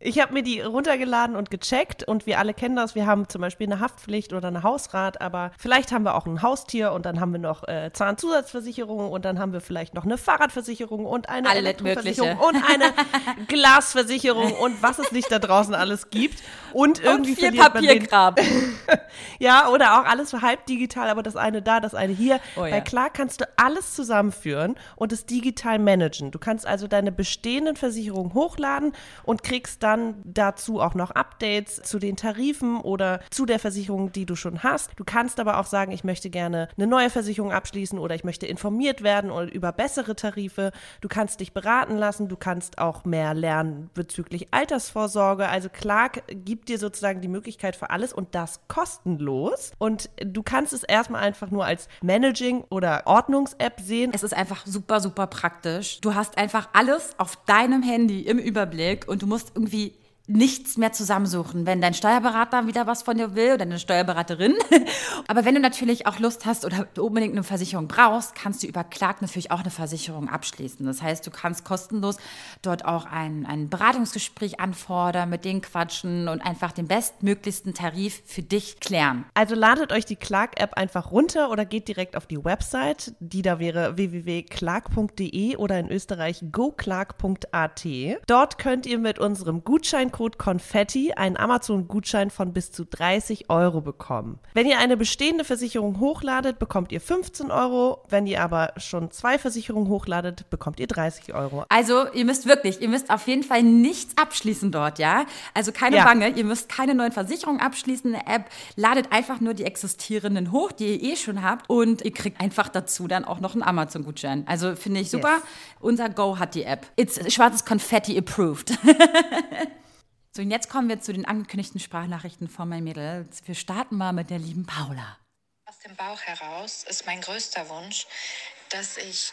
Speaker 1: Ich habe mir die runtergeladen und gecheckt und wir alle kennen das. Wir haben zum Beispiel eine Haftpflicht oder eine Hausrat, aber vielleicht haben wir auch ein Haustier und dann haben wir noch äh, Zahnzusatzversicherung und dann haben wir vielleicht noch eine Fahrradversicherung und eine
Speaker 2: Alles
Speaker 1: Elektroversicherung
Speaker 2: Mögliche.
Speaker 1: und eine Glasversicherung und was es nicht da draußen alles gibt. Und irgendwie
Speaker 2: und viel
Speaker 1: verliert man den
Speaker 2: Papierkram.
Speaker 1: Ja, oder auch alles so halb digital, aber das eine da, das eine hier.
Speaker 2: Oh ja.
Speaker 1: Bei Clark kannst du alles zusammenführen und es digital managen. Du kannst also deine bestehenden Versicherungen hochladen und kriegst dann dazu auch noch Updates zu den Tarifen oder zu der Versicherung, die du schon hast. Du kannst aber auch sagen, ich möchte gerne eine neue Versicherung abschließen oder ich möchte informiert werden oder über bessere Tarife. Du kannst dich beraten lassen, du kannst auch mehr lernen bezüglich Altersvorsorge. Also Clark gibt dir sozusagen die Möglichkeit für alles und das kostenlos. Und du kannst es erstmal einfach nur als Managing- oder Ordnungs-App sehen.
Speaker 2: Es ist einfach super, super praktisch. Du hast einfach alles auf deinem Handy im Überblick und du musst irgendwie nichts mehr zusammensuchen, wenn dein Steuerberater wieder was von dir will oder deine Steuerberaterin. Aber wenn du natürlich auch Lust hast oder unbedingt eine Versicherung brauchst, kannst du über Clark natürlich auch eine Versicherung abschließen. Das heißt, du kannst kostenlos dort auch ein, ein Beratungsgespräch anfordern, mit denen quatschen und einfach den bestmöglichsten Tarif für dich klären.
Speaker 1: Also ladet euch die Clark-App einfach runter oder geht direkt auf die Website. Die da wäre www.clark.de oder in Österreich goclark.at. Dort könnt ihr mit unserem Gutscheincode Confetti einen Amazon-Gutschein von bis zu 30 Euro bekommen. Wenn ihr eine bestehende Versicherung hochladet, bekommt ihr 15 Euro. Wenn ihr aber schon zwei Versicherungen hochladet, bekommt ihr 30 Euro.
Speaker 2: Also, ihr müsst wirklich, ihr müsst auf jeden Fall nichts abschließen dort, ja? Also keine
Speaker 1: Ja.
Speaker 2: Bange, ihr müsst keine neuen Versicherungen abschließen in der App. Ladet einfach nur die existierenden hoch, die ihr eh schon habt und ihr kriegt einfach dazu dann auch noch einen Amazon-Gutschein. Also finde ich super.
Speaker 1: Yes.
Speaker 2: Unser Go hat die App. It's schwarzes Konfetti approved. so, und jetzt kommen wir zu den angekündigten Sprachnachrichten von meinem Mädel. Wir starten mal mit der lieben Paula.
Speaker 4: Aus dem Bauch heraus ist mein größter Wunsch, dass ich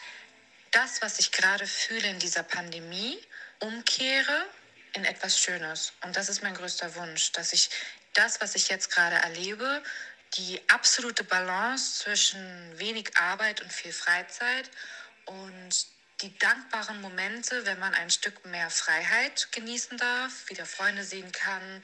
Speaker 4: das, was ich gerade fühle in dieser Pandemie, umkehre in etwas Schönes. Und das ist mein größter Wunsch, dass ich das, was ich jetzt gerade erlebe, die absolute Balance zwischen wenig Arbeit und viel Freizeit und die dankbaren Momente, wenn man ein Stück mehr Freiheit genießen darf, wieder Freunde sehen kann,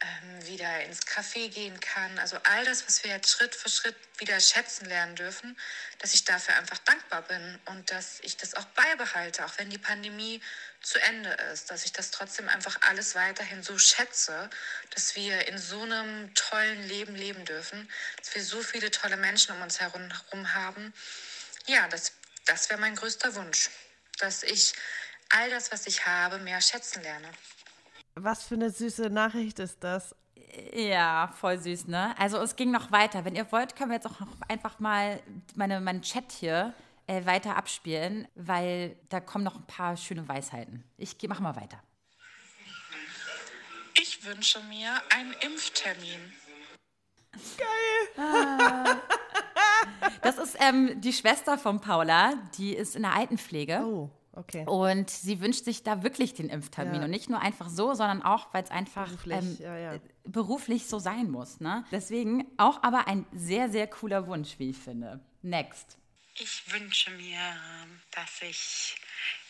Speaker 4: ähm, wieder ins Café gehen kann. Also all das, was wir jetzt Schritt für Schritt wieder schätzen lernen dürfen, dass ich dafür einfach dankbar bin und dass ich das auch beibehalte, auch wenn die Pandemie zu Ende ist, dass ich das trotzdem einfach alles weiterhin so schätze, dass wir in so einem tollen Leben leben dürfen, dass wir so viele tolle Menschen um uns herum haben. Ja, das, das wäre mein größter Wunsch, dass ich all das, was ich habe, mehr schätzen lerne.
Speaker 1: Was für eine süße Nachricht ist das?
Speaker 2: Ja, voll süß, ne? Also es ging noch weiter. Wenn ihr wollt, können wir jetzt auch noch einfach mal meine, meinen Chat hier äh, weiter abspielen, weil da kommen noch ein paar schöne Weisheiten. Ich geh- mach mal weiter.
Speaker 4: Ich wünsche mir einen Impftermin.
Speaker 2: Das ist ähm, die Schwester von Paula, die ist in der Altenpflege.
Speaker 1: Oh, okay.
Speaker 2: Und sie wünscht sich da wirklich den Impftermin.
Speaker 1: Ja.
Speaker 2: Und nicht nur einfach so, sondern auch, weil es einfach
Speaker 1: Beruflich,
Speaker 2: ähm,
Speaker 1: ja, ja.
Speaker 2: äh, beruflich so sein muss. Ne? Deswegen auch aber ein sehr, sehr cooler Wunsch, wie ich finde. Next.
Speaker 5: Ich wünsche mir, dass ich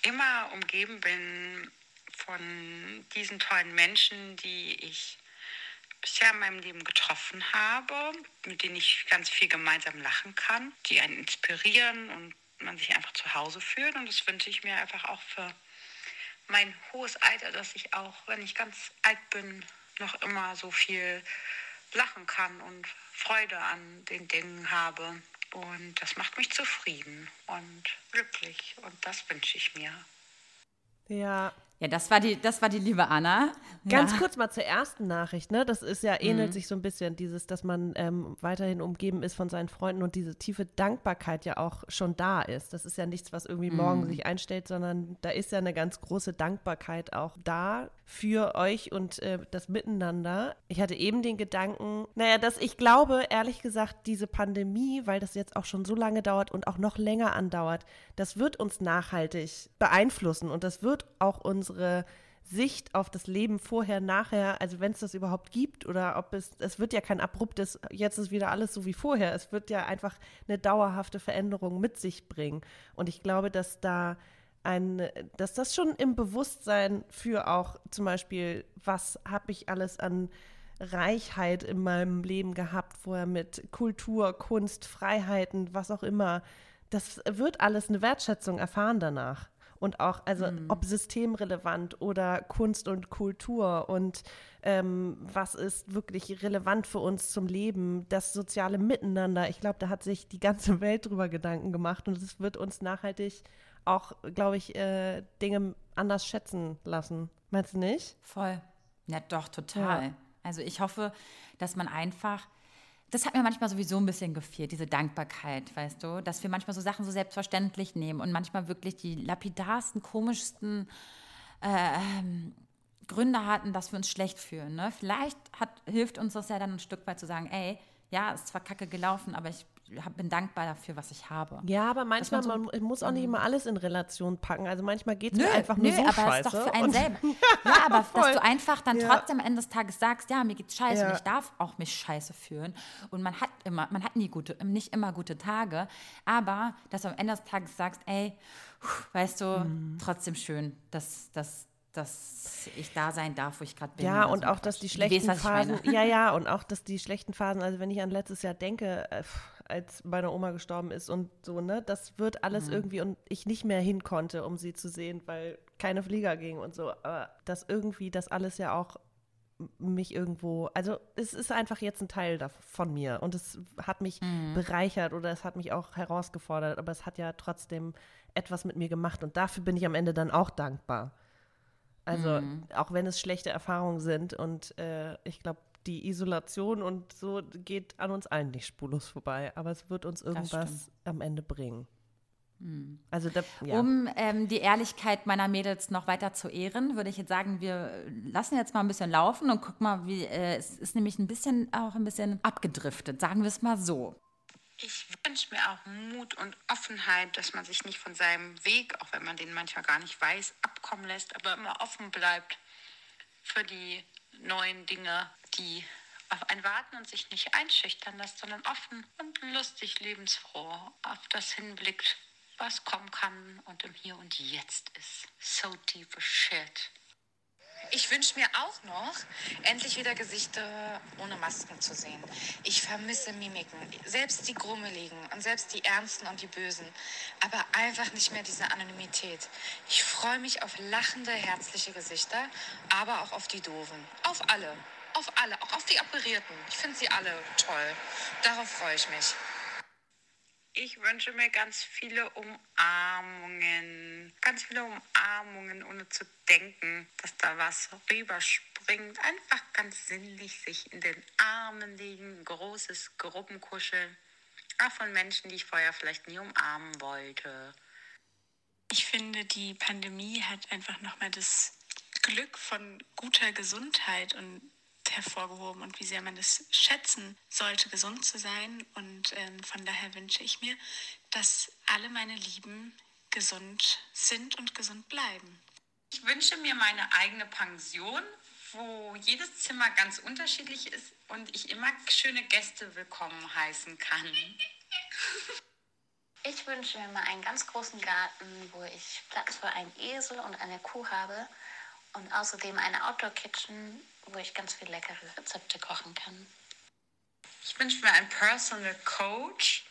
Speaker 5: immer umgeben bin von diesen tollen Menschen, die ich bisher in meinem Leben getroffen habe, mit denen ich ganz viel gemeinsam lachen kann, die einen inspirieren und man sich einfach zu Hause fühlt. Und das wünsche ich mir einfach auch für mein hohes Alter, dass ich auch, wenn ich ganz alt bin, noch immer so viel lachen kann und Freude an den Dingen habe. Und das macht mich zufrieden und glücklich. Und das wünsche ich mir.
Speaker 1: Ja,
Speaker 2: Ja, das war die, das war die liebe Anna.
Speaker 1: Ganz
Speaker 2: ja.
Speaker 1: kurz mal zur ersten Nachricht, ne? Das ist ja, ähnelt
Speaker 2: Mhm.
Speaker 1: sich so ein bisschen, dieses, dass man ähm, weiterhin umgeben ist von seinen Freunden und diese tiefe Dankbarkeit ja auch schon da ist. Das ist ja nichts, was irgendwie morgen
Speaker 2: Mhm.
Speaker 1: sich einstellt, sondern da ist ja eine ganz große Dankbarkeit auch da für euch und äh, das Miteinander. Ich hatte eben den Gedanken, naja, dass ich glaube, ehrlich gesagt, diese Pandemie, weil das jetzt auch schon so lange dauert und auch noch länger andauert, das wird uns nachhaltig beeinflussen und das wird auch unsere Sicht auf das Leben vorher, nachher, also wenn es das überhaupt gibt oder ob es, es wird ja kein abruptes, jetzt ist wieder alles so wie vorher, es wird ja einfach eine dauerhafte Veränderung mit sich bringen. Und ich glaube, dass da ein, dass das schon im Bewusstsein für auch zum Beispiel, was habe ich alles an Reichheit in meinem Leben gehabt, vorher mit Kultur, Kunst, Freiheiten, was auch immer, das wird alles eine Wertschätzung erfahren danach und auch, also ob systemrelevant oder Kunst und Kultur und ähm, was ist wirklich relevant für uns zum Leben, das soziale Miteinander. Ich glaube, da hat sich die ganze Welt drüber Gedanken gemacht und es wird uns nachhaltig auch, glaube ich, äh, Dinge anders schätzen lassen. Meinst du nicht?
Speaker 2: Voll. Ja, doch, total. Also ich hoffe, dass man einfach, das hat mir manchmal sowieso ein bisschen gefehlt, diese Dankbarkeit, weißt du, dass wir manchmal so Sachen so selbstverständlich nehmen und manchmal wirklich die lapidarsten, komischsten äh, Gründe hatten, dass wir uns schlecht fühlen. Ne? Vielleicht hat, hilft uns das ja dann ein Stück weit zu sagen, ey, ja, ist zwar kacke gelaufen, aber ich bin dankbar dafür, was ich habe.
Speaker 1: Ja, aber manchmal,
Speaker 2: man
Speaker 1: man, muss auch nicht immer alles in Relation packen. Also manchmal geht es mir einfach nur
Speaker 2: nö,
Speaker 1: so
Speaker 2: aber
Speaker 1: scheiße.
Speaker 2: es ist doch für einen selber. Ja, aber
Speaker 1: voll.
Speaker 2: dass du einfach dann
Speaker 1: Ja.
Speaker 2: trotzdem am Ende des Tages sagst, ja, mir geht's scheiße
Speaker 1: Ja.
Speaker 2: und ich darf auch mich scheiße fühlen. Und man hat immer, man hat nie gute, nicht immer gute Tage, aber dass du am Ende des Tages sagst, ey, weißt du,
Speaker 1: Mhm.
Speaker 2: trotzdem schön, dass, dass, dass ich da sein darf, wo ich gerade bin.
Speaker 1: Ja, und
Speaker 2: so
Speaker 1: auch, dass die
Speaker 2: weißt,
Speaker 1: schlechten
Speaker 2: meine.
Speaker 1: Phasen, ja, ja, und auch, dass die schlechten Phasen, also wenn ich an letztes Jahr denke, äh, als meine Oma gestorben ist und so, ne, das wird alles
Speaker 2: Mhm.
Speaker 1: irgendwie und ich nicht mehr hin konnte, um sie zu sehen, weil keine Flieger ging und so, aber das irgendwie, das alles ja auch mich irgendwo, also es ist einfach jetzt ein Teil von mir und es hat mich
Speaker 2: Mhm.
Speaker 1: bereichert oder es hat mich auch herausgefordert, aber es hat ja trotzdem etwas mit mir gemacht und dafür bin ich am Ende dann auch dankbar. Also
Speaker 2: Mhm.
Speaker 1: auch wenn es schlechte Erfahrungen sind und äh, ich glaube, die Isolation und so geht an uns allen nicht spurlos vorbei, aber es wird uns irgendwas am Ende bringen. Also da, ja.
Speaker 2: Um ähm, die Ehrlichkeit meiner Mädels noch weiter zu ehren, würde ich jetzt sagen, wir lassen jetzt mal ein bisschen laufen und guck mal, wie äh, es ist nämlich ein bisschen auch ein bisschen abgedriftet, sagen wir es mal so.
Speaker 5: Ich wünsche mir auch Mut und Offenheit, dass man sich nicht von seinem Weg, auch wenn man den manchmal gar nicht weiß, abkommen lässt, aber immer offen bleibt für die neuen Dinge, die auf einen warten und sich nicht einschüchtern lässt, sondern offen und lustig, lebensfroh auf das hinblickt, was kommen kann und im Hier und Jetzt ist. So deep shit.
Speaker 4: Ich wünsche mir auch noch, endlich wieder Gesichter ohne Masken zu sehen. Ich vermisse Mimiken, selbst die Grummeligen und selbst die Ernsten und die Bösen, aber einfach nicht mehr diese Anonymität. Ich freue mich auf lachende, herzliche Gesichter, aber auch auf die Doofen. Auf alle, auf alle, auch auf die Operierten. Ich finde sie alle toll. Darauf freue ich mich.
Speaker 5: Ich wünsche mir ganz viele Umarmungen. Ganz viele Umarmungen, ohne zu denken, dass da was rüberspringt. Einfach ganz sinnlich sich in den Armen liegen, großes Gruppenkuscheln. Auch von Menschen, die ich vorher vielleicht nie umarmen wollte.
Speaker 6: Ich finde, die Pandemie hat einfach nochmal das Glück von guter Gesundheit und hervorgehoben und wie sehr man es schätzen sollte, gesund zu sein. Und ähm, von daher wünsche ich mir, dass alle meine Lieben gesund sind und gesund bleiben.
Speaker 5: Ich wünsche mir meine eigene Pension, wo jedes Zimmer ganz unterschiedlich ist und ich immer schöne Gäste willkommen heißen kann.
Speaker 7: Ich wünsche mir mal einen ganz großen Garten, wo ich Platz für einen Esel und eine Kuh habe und außerdem eine Outdoor-Kitchen, wo ich ganz viele leckere Rezepte kochen kann.
Speaker 5: Ich wünsche mir einen Personal Coach,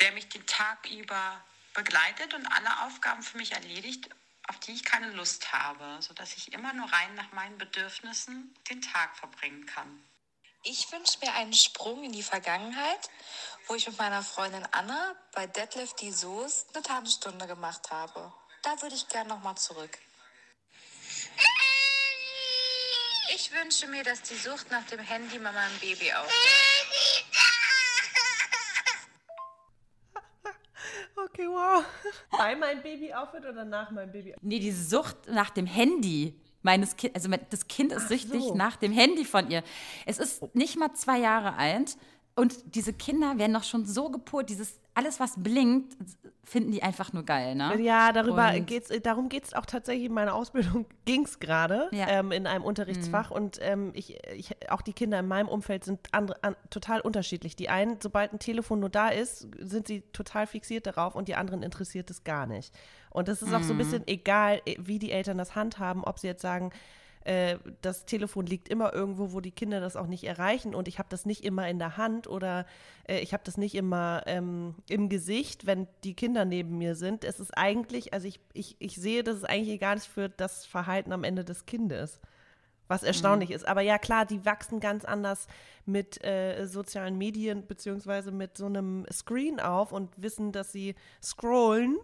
Speaker 5: der mich den Tag über begleitet und alle Aufgaben für mich erledigt, auf die ich keine Lust habe, sodass ich immer nur rein nach meinen Bedürfnissen den Tag verbringen kann.
Speaker 4: Ich wünsche mir einen Sprung in die Vergangenheit, wo ich mit meiner Freundin Anna bei Deadlift die Soße eine Tanzstunde gemacht habe. Da würde ich gern nochmal zurück.
Speaker 7: Ich wünsche mir, dass die Sucht nach dem Handy bei meinem Baby aufhört.
Speaker 1: Okay, wow. Bei meinem Baby aufhört oder nach meinem Baby?
Speaker 2: Nee, die Sucht nach dem Handy meines Kindes, also das Kind ist süchtig
Speaker 1: so.
Speaker 2: nach dem Handy von ihr. Es ist nicht mal zwei Jahre alt und diese Kinder werden noch schon so gepurt, dieses alles, was blinkt, finden die einfach nur geil, ne?
Speaker 1: Ja, darüber
Speaker 2: Und-
Speaker 1: geht's, darum geht es auch tatsächlich in meiner Ausbildung, ging es gerade
Speaker 2: Ja.
Speaker 1: ähm, in einem Unterrichtsfach. Und ähm, ich, ich, auch die Kinder in meinem Umfeld sind andere, an, total unterschiedlich. Die einen, sobald ein Telefon nur da ist, sind sie total fixiert darauf und die anderen interessiert es gar nicht. Und das ist auch so ein bisschen egal, äh, wie die Eltern das handhaben, ob sie jetzt sagen, äh, das Telefon liegt immer irgendwo, wo die Kinder das auch nicht erreichen und ich habe das nicht immer in der Hand oder äh, ich habe das nicht immer ähm, im Gesicht, wenn die Kinder neben mir sind. Es ist eigentlich, also ich, ich, ich sehe, dass es eigentlich egal ist für das Verhalten am Ende des Kindes. Was erstaunlich ist. Aber ja, klar, die wachsen ganz anders mit äh, sozialen Medien beziehungsweise mit so einem Screen auf und wissen, dass sie scrollen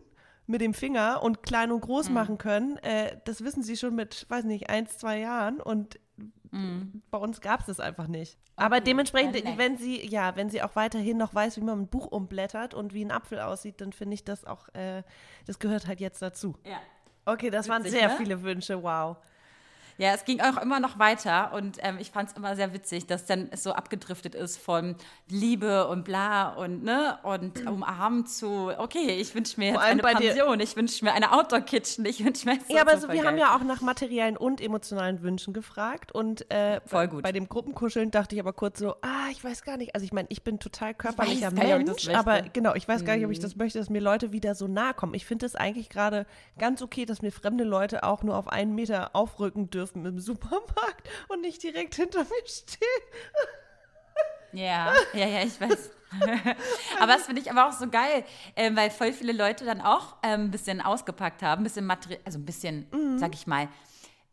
Speaker 1: mit dem Finger und klein und groß machen können. Äh, das wissen sie schon mit, weiß nicht, eins, zwei Jahren und bei uns gab es das einfach nicht. Aber dementsprechend,
Speaker 2: dann next.
Speaker 1: wenn sie, ja, wenn sie auch weiterhin noch weiß, wie man ein Buch umblättert und wie ein Apfel aussieht, dann finde ich das auch, äh, das gehört halt jetzt dazu.
Speaker 2: Ja.
Speaker 1: Okay, das waren
Speaker 2: Witzig,
Speaker 1: sehr
Speaker 2: ne?
Speaker 1: viele Wünsche, wow.
Speaker 2: Ja, es ging auch immer noch weiter und ähm, ich fand es immer sehr witzig, dass dann es so abgedriftet ist von Liebe und bla und ne und umarmen zu, okay, ich wünsche mir jetzt eine Pension, ich wünsche mir eine Outdoor-Kitchen, ich wünsche mir jetzt
Speaker 1: Ja, aber so, wir haben ja auch nach materiellen und emotionalen Wünschen gefragt und äh,
Speaker 2: Voll
Speaker 1: bei-
Speaker 2: gut.
Speaker 1: bei dem Gruppenkuscheln dachte ich aber kurz so, ah, ich weiß gar nicht, also ich meine, ich bin total körperlicher
Speaker 2: nicht,
Speaker 1: Mensch.
Speaker 2: Mhm.
Speaker 1: aber genau, ich weiß gar nicht, ob ich das möchte, dass mir Leute wieder so nahe kommen. Ich finde es eigentlich gerade ganz okay, dass mir fremde Leute auch nur auf einen Meter aufrücken dürfen im Supermarkt und nicht direkt hinter mir stehen.
Speaker 2: Ja, ja, ja, ich weiß. aber das finde ich aber auch so geil, ähm, weil voll viele Leute dann auch ähm, ein bisschen ausgepackt haben, ein bisschen materiell, also ein bisschen,
Speaker 1: Mhm.
Speaker 2: sag ich mal,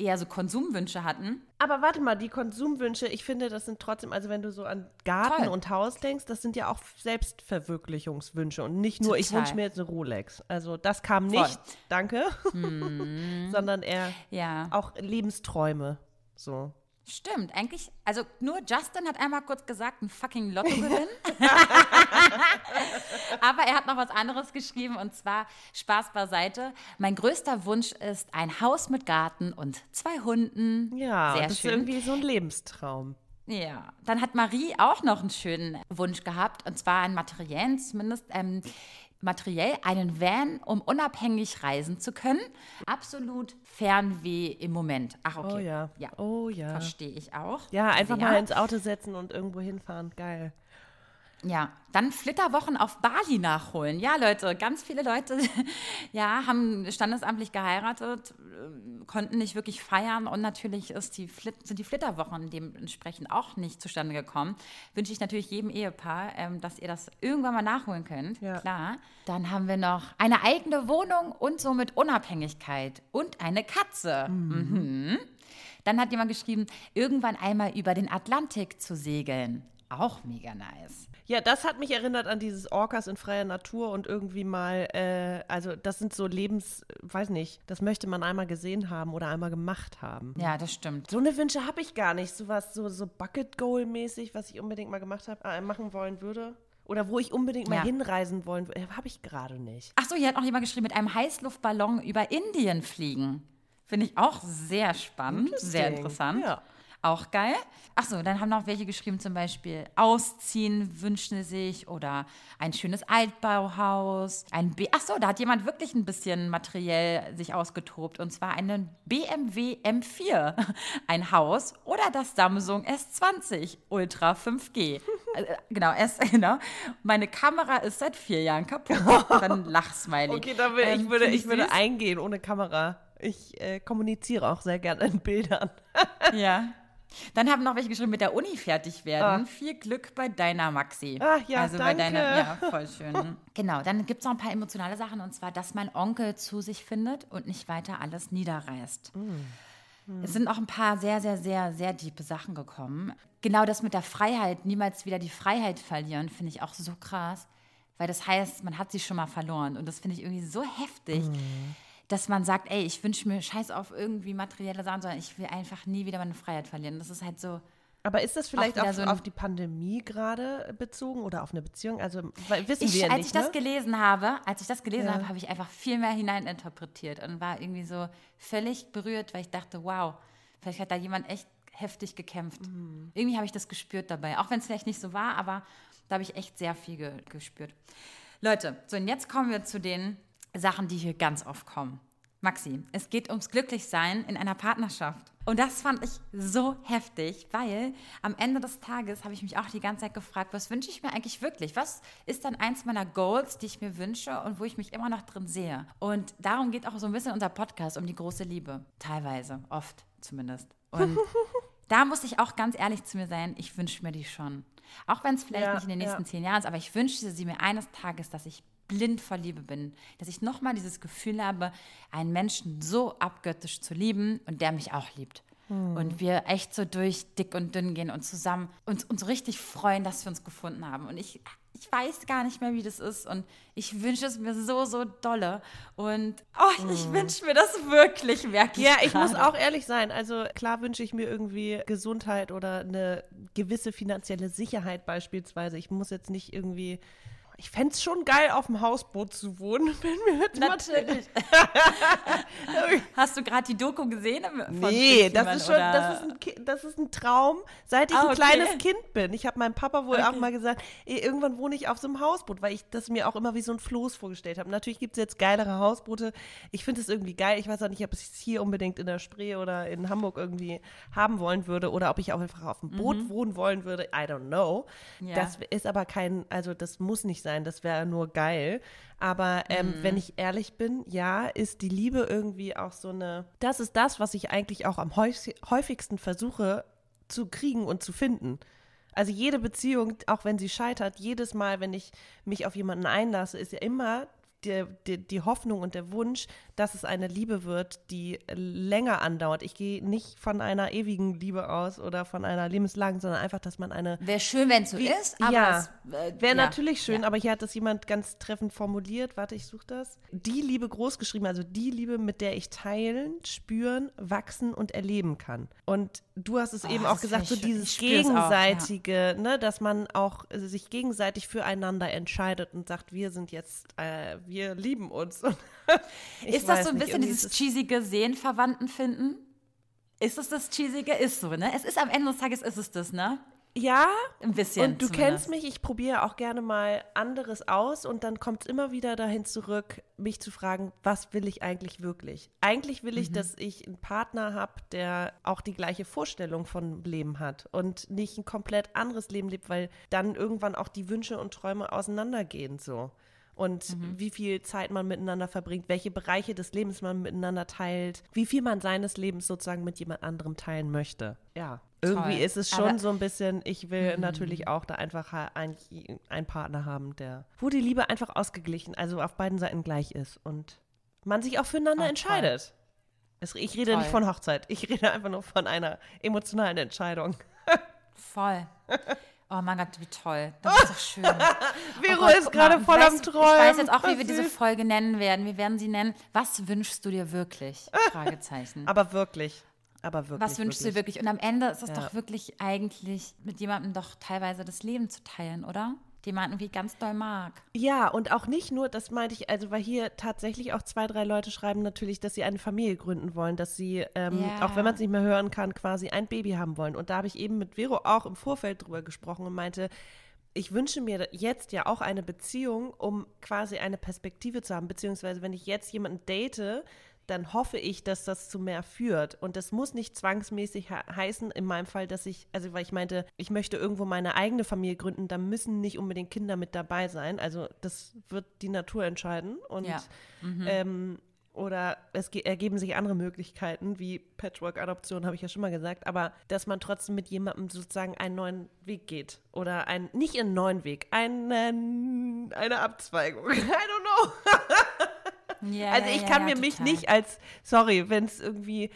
Speaker 2: eher so Konsumwünsche hatten.
Speaker 1: Aber warte mal, die Konsumwünsche, ich finde, das sind trotzdem, also wenn du so an Garten
Speaker 2: Toll.
Speaker 1: und Haus denkst, das sind ja auch Selbstverwirklichungswünsche und nicht nur, ich
Speaker 2: Total.
Speaker 1: wünsche mir jetzt eine Rolex. Also das kam
Speaker 2: Voll.
Speaker 1: nicht, danke, sondern eher
Speaker 2: Ja.
Speaker 1: auch Lebensträume. So.
Speaker 2: Stimmt, eigentlich, also nur Justin hat einmal kurz gesagt, ein fucking Lottogewinn. Aber er hat noch was anderes geschrieben und zwar Spaß beiseite. Mein größter Wunsch ist ein Haus mit Garten und zwei Hunden.
Speaker 1: Ja,
Speaker 2: Sehr
Speaker 1: das
Speaker 2: schön.
Speaker 1: ist irgendwie so ein Lebenstraum.
Speaker 2: Ja, dann hat Marie auch noch einen schönen Wunsch gehabt und zwar einen materiellen zumindest. Ähm, materiell einen Van, um unabhängig reisen zu können. Absolut Fernweh im Moment. Ach, okay.
Speaker 1: Oh ja.
Speaker 2: Ja,
Speaker 1: Oh ja.
Speaker 2: verstehe ich auch.
Speaker 1: Ja, einfach
Speaker 2: Sehr.
Speaker 1: mal ins Auto setzen und irgendwo hinfahren. Geil.
Speaker 2: Ja, dann Flitterwochen auf Bali nachholen. Ja, Leute, ganz viele Leute ja, haben standesamtlich geheiratet, äh, konnten nicht wirklich feiern und natürlich ist die Flit sind die Flitterwochen dementsprechend auch nicht zustande gekommen. Wünsche ich natürlich jedem Ehepaar, ähm, dass ihr das irgendwann mal nachholen könnt.
Speaker 1: Ja.
Speaker 2: Klar. Dann haben wir noch eine eigene Wohnung und somit Unabhängigkeit und eine Katze. Mhm. Dann hat jemand geschrieben, irgendwann einmal über den Atlantik zu segeln. Auch mega nice.
Speaker 1: Ja, das hat mich erinnert an dieses Orcas in freier Natur und irgendwie mal, äh, also das sind so Lebens, weiß nicht, das möchte man einmal gesehen haben oder einmal gemacht haben.
Speaker 2: Ja, das stimmt.
Speaker 1: So eine Wünsche habe ich gar nicht. Sowas, so, so Bucket Goal-mäßig, was ich unbedingt mal gemacht habe, äh, machen wollen würde. Oder wo ich unbedingt mal
Speaker 2: Ja.
Speaker 1: hinreisen wollen würde, habe ich gerade nicht.
Speaker 2: Ach so, hier hat noch jemand geschrieben, mit einem Heißluftballon über Indien fliegen. Finde ich auch sehr spannend, sehr interessant.
Speaker 1: Ja.
Speaker 2: Auch geil. Achso, dann haben noch welche geschrieben, zum Beispiel Ausziehen wünschen sich oder ein schönes Altbauhaus. Ein B Achso, da hat jemand wirklich ein bisschen materiell sich ausgetobt und zwar einen BMW M4, ein Haus oder das Samsung S20 Ultra 5G. Äh, genau, S, genau. Meine Kamera ist seit vier Jahren kaputt. Dann Lachsmiley.
Speaker 1: Okay, dann will, ich,
Speaker 2: Ähm,
Speaker 1: würde,
Speaker 2: find
Speaker 1: ich würde eingehen ohne Kamera. Ich äh, kommuniziere auch sehr gerne in Bildern.
Speaker 2: Ja. Dann haben noch welche geschrieben, mit der Uni fertig werden. Viel Glück bei deiner Maxi.
Speaker 1: Ah, ja,
Speaker 2: also bei
Speaker 1: danke.
Speaker 2: deiner, ja, voll schön. genau, dann gibt es noch ein paar emotionale Sachen und zwar, dass mein Onkel zu sich findet und nicht weiter alles niederreißt. Es sind auch ein paar sehr, sehr, sehr, sehr tiefe Sachen gekommen. Genau das mit der Freiheit, niemals wieder die Freiheit verlieren, finde ich auch so krass. Weil das heißt, man hat sie schon mal verloren. Und das finde ich irgendwie so heftig, dass man sagt, ey, ich wünsche mir scheiß auf irgendwie materielle Sachen, sondern ich will einfach nie wieder meine Freiheit verlieren. Das ist halt so,
Speaker 1: Aber ist das vielleicht auf,
Speaker 2: so
Speaker 1: auf die Pandemie gerade bezogen oder auf eine Beziehung? Also wissen
Speaker 2: ich,
Speaker 1: wir
Speaker 2: als
Speaker 1: nicht,
Speaker 2: ich das
Speaker 1: ne?
Speaker 2: gelesen habe, als ich das gelesen
Speaker 1: Ja.
Speaker 2: habe, habe ich einfach viel mehr hineininterpretiert und war irgendwie so völlig berührt, weil ich dachte, wow, vielleicht hat da jemand echt heftig gekämpft.
Speaker 1: Mhm.
Speaker 2: Irgendwie habe ich das gespürt dabei, auch wenn es vielleicht nicht so war, aber da habe ich echt sehr viel ge gespürt. Leute, so und jetzt kommen wir zu den Sachen, die hier ganz oft kommen. Maxi, es geht ums Glücklichsein in einer Partnerschaft. Und das fand ich so heftig, weil am Ende des Tages habe ich mich auch die ganze Zeit gefragt, was wünsche ich mir eigentlich wirklich? Was ist dann eins meiner Goals, die ich mir wünsche und wo ich mich immer noch drin sehe? Und darum geht auch so ein bisschen unser Podcast, um die große Liebe. Teilweise, oft zumindest. Und da muss ich auch ganz ehrlich zu mir sein, ich wünsche mir die schon. Auch wenn es vielleicht
Speaker 1: Ja,
Speaker 2: nicht in den
Speaker 1: ja.
Speaker 2: nächsten zehn Jahren ist, aber ich wünsche sie mir eines Tages, dass ich blind vor Liebe bin. Dass ich nochmal dieses Gefühl habe, einen Menschen so abgöttisch zu lieben und der mich auch liebt.
Speaker 1: Hm.
Speaker 2: Und wir echt so durch dick und dünn gehen und zusammen uns, uns richtig freuen, dass wir uns gefunden haben. Und ich, ich weiß gar nicht mehr, wie das ist. Und ich wünsche es mir so, so dolle. Und oh, ich wünsche mir das wirklich, merke ich
Speaker 1: Hm. Ja, ich muss auch ehrlich sein. Also klar wünsche ich mir irgendwie Gesundheit oder eine gewisse finanzielle Sicherheit beispielsweise. Ich muss jetzt nicht irgendwie. Ich fände es schon geil, auf dem Hausboot zu wohnen, wenn wir mit
Speaker 2: Natürlich. Hast du gerade die Doku gesehen?
Speaker 1: Nee, das ist schon, das ist, ein, das ist ein Traum, seit ich
Speaker 2: Ah,
Speaker 1: ein
Speaker 2: okay.
Speaker 1: kleines Kind bin. Ich habe meinem Papa wohl auch
Speaker 2: Okay.
Speaker 1: mal gesagt, ey, irgendwann wohne ich auf so einem Hausboot, weil ich das mir auch immer wie so ein Floß vorgestellt habe. Natürlich gibt es jetzt geilere Hausboote. Ich finde es irgendwie geil. Ich weiß auch nicht, ob ich es hier unbedingt in der Spree oder in Hamburg irgendwie haben wollen würde oder ob ich auch einfach auf dem Boot wohnen wollen würde. I don't know.
Speaker 2: Mhm. Ja.
Speaker 1: Das ist aber kein, also das muss nicht sein. Das wäre nur geil. Aber ähm,
Speaker 2: Mhm.
Speaker 1: wenn ich ehrlich bin, ja, ist die Liebe irgendwie auch so eine. Das ist das, was ich eigentlich auch am häufig, häufigsten versuche zu kriegen und zu finden. Also jede Beziehung, auch wenn sie scheitert, jedes Mal, wenn ich mich auf jemanden einlasse, ist ja immer die, die, die Hoffnung und der Wunsch, dass es eine Liebe wird, die länger andauert. Ich gehe nicht von einer ewigen Liebe aus oder von einer lebenslangen, sondern einfach, dass man eine
Speaker 2: Wäre schön, wenn es so
Speaker 1: Wie-
Speaker 2: ist, aber
Speaker 1: ja,
Speaker 2: äh,
Speaker 1: Wäre
Speaker 2: ja,
Speaker 1: natürlich schön,
Speaker 2: ja.
Speaker 1: aber hier hat das jemand ganz treffend formuliert. Warte, ich suche das. Die Liebe groß geschrieben, also die Liebe, mit der ich teilen, spüren, wachsen und erleben kann. Und du hast es eben
Speaker 2: Oh,
Speaker 1: auch
Speaker 2: das
Speaker 1: gesagt, so dieses
Speaker 2: spür's auch, ja.
Speaker 1: gegenseitige, ne, dass man auch äh, sich gegenseitig füreinander entscheidet und sagt, wir sind jetzt, äh, wir lieben uns.
Speaker 2: Ist das so ein bisschen dieses cheesige Seelenverwandten finden? Ist es das cheesige? Ist so, ne? Es ist am Ende des Tages ist es das, ne?
Speaker 1: Ja,
Speaker 2: Ein bisschen.
Speaker 1: Und du
Speaker 2: zumindest.
Speaker 1: kennst mich, ich probiere auch gerne mal anderes aus und dann kommt es immer wieder dahin zurück, mich zu fragen, was will ich eigentlich wirklich? Eigentlich will ich, dass ich einen Partner habe, der auch die gleiche Vorstellung von Leben hat und nicht ein komplett anderes Leben lebt, weil dann irgendwann auch die Wünsche und Träume auseinandergehen so. Und wie viel Zeit man miteinander verbringt, welche Bereiche des Lebens man miteinander teilt, wie viel man seines Lebens sozusagen mit jemand anderem teilen möchte. Ja, irgendwie ist es schon
Speaker 2: Aber-
Speaker 1: so ein bisschen, ich will natürlich auch da einfach ha- ein, einen Partner haben, der, wo die Liebe einfach ausgeglichen, also auf beiden Seiten gleich ist und man sich auch füreinander
Speaker 2: Ach,
Speaker 1: entscheidet. Es, ich rede
Speaker 2: Toll.
Speaker 1: nicht von Hochzeit, ich rede einfach nur von einer emotionalen Entscheidung.
Speaker 2: Voll. Oh mein Gott, wie toll. Das ist doch schön.
Speaker 1: Vero
Speaker 2: Oh Gott,
Speaker 1: ist gerade voll
Speaker 2: weißt
Speaker 1: am
Speaker 2: du,
Speaker 1: Träumen.
Speaker 2: Ich weiß jetzt auch, wie wir diese. Folge nennen werden. Wir werden sie nennen, was wünschst du dir wirklich? Fragezeichen.
Speaker 1: Aber wirklich, aber wirklich.
Speaker 2: Was wünschst du dir
Speaker 1: wirklich.
Speaker 2: wirklich? Und am Ende ist es
Speaker 1: Ja.
Speaker 2: doch wirklich eigentlich mit jemandem doch teilweise das Leben zu teilen, oder? Den man irgendwie ganz doll mag.
Speaker 1: Ja, und auch nicht nur, das meinte ich, also weil hier tatsächlich auch zwei, drei Leute schreiben natürlich, dass sie eine Familie gründen wollen, dass sie, ähm,
Speaker 2: Ja.
Speaker 1: auch wenn man es nicht mehr hören kann, quasi ein Baby haben wollen. Und da habe ich eben mit Vero auch im Vorfeld drüber gesprochen und meinte, ich wünsche mir jetzt ja auch eine Beziehung, um quasi eine Perspektive zu haben, beziehungsweise wenn ich jetzt jemanden date, dann hoffe ich, dass das zu mehr führt. Und das muss nicht zwangsmäßig he heißen, in meinem Fall, dass ich, also weil ich meinte, ich möchte irgendwo meine eigene Familie gründen, da müssen nicht unbedingt Kinder mit dabei sein. Also das wird die Natur entscheiden. Und
Speaker 2: Ja.
Speaker 1: ähm, oder es ge- ergeben sich andere Möglichkeiten, wie Patchwork-Adoption, habe ich ja schon mal gesagt, aber dass man trotzdem mit jemandem sozusagen einen neuen Weg geht. Oder ein, nicht einen neuen Weg, einen, eine Abzweigung. I don't know.
Speaker 2: Ja,
Speaker 1: Also ich
Speaker 2: ja,
Speaker 1: kann
Speaker 2: ja,
Speaker 1: mir mich nicht als, sorry, wenn es irgendwie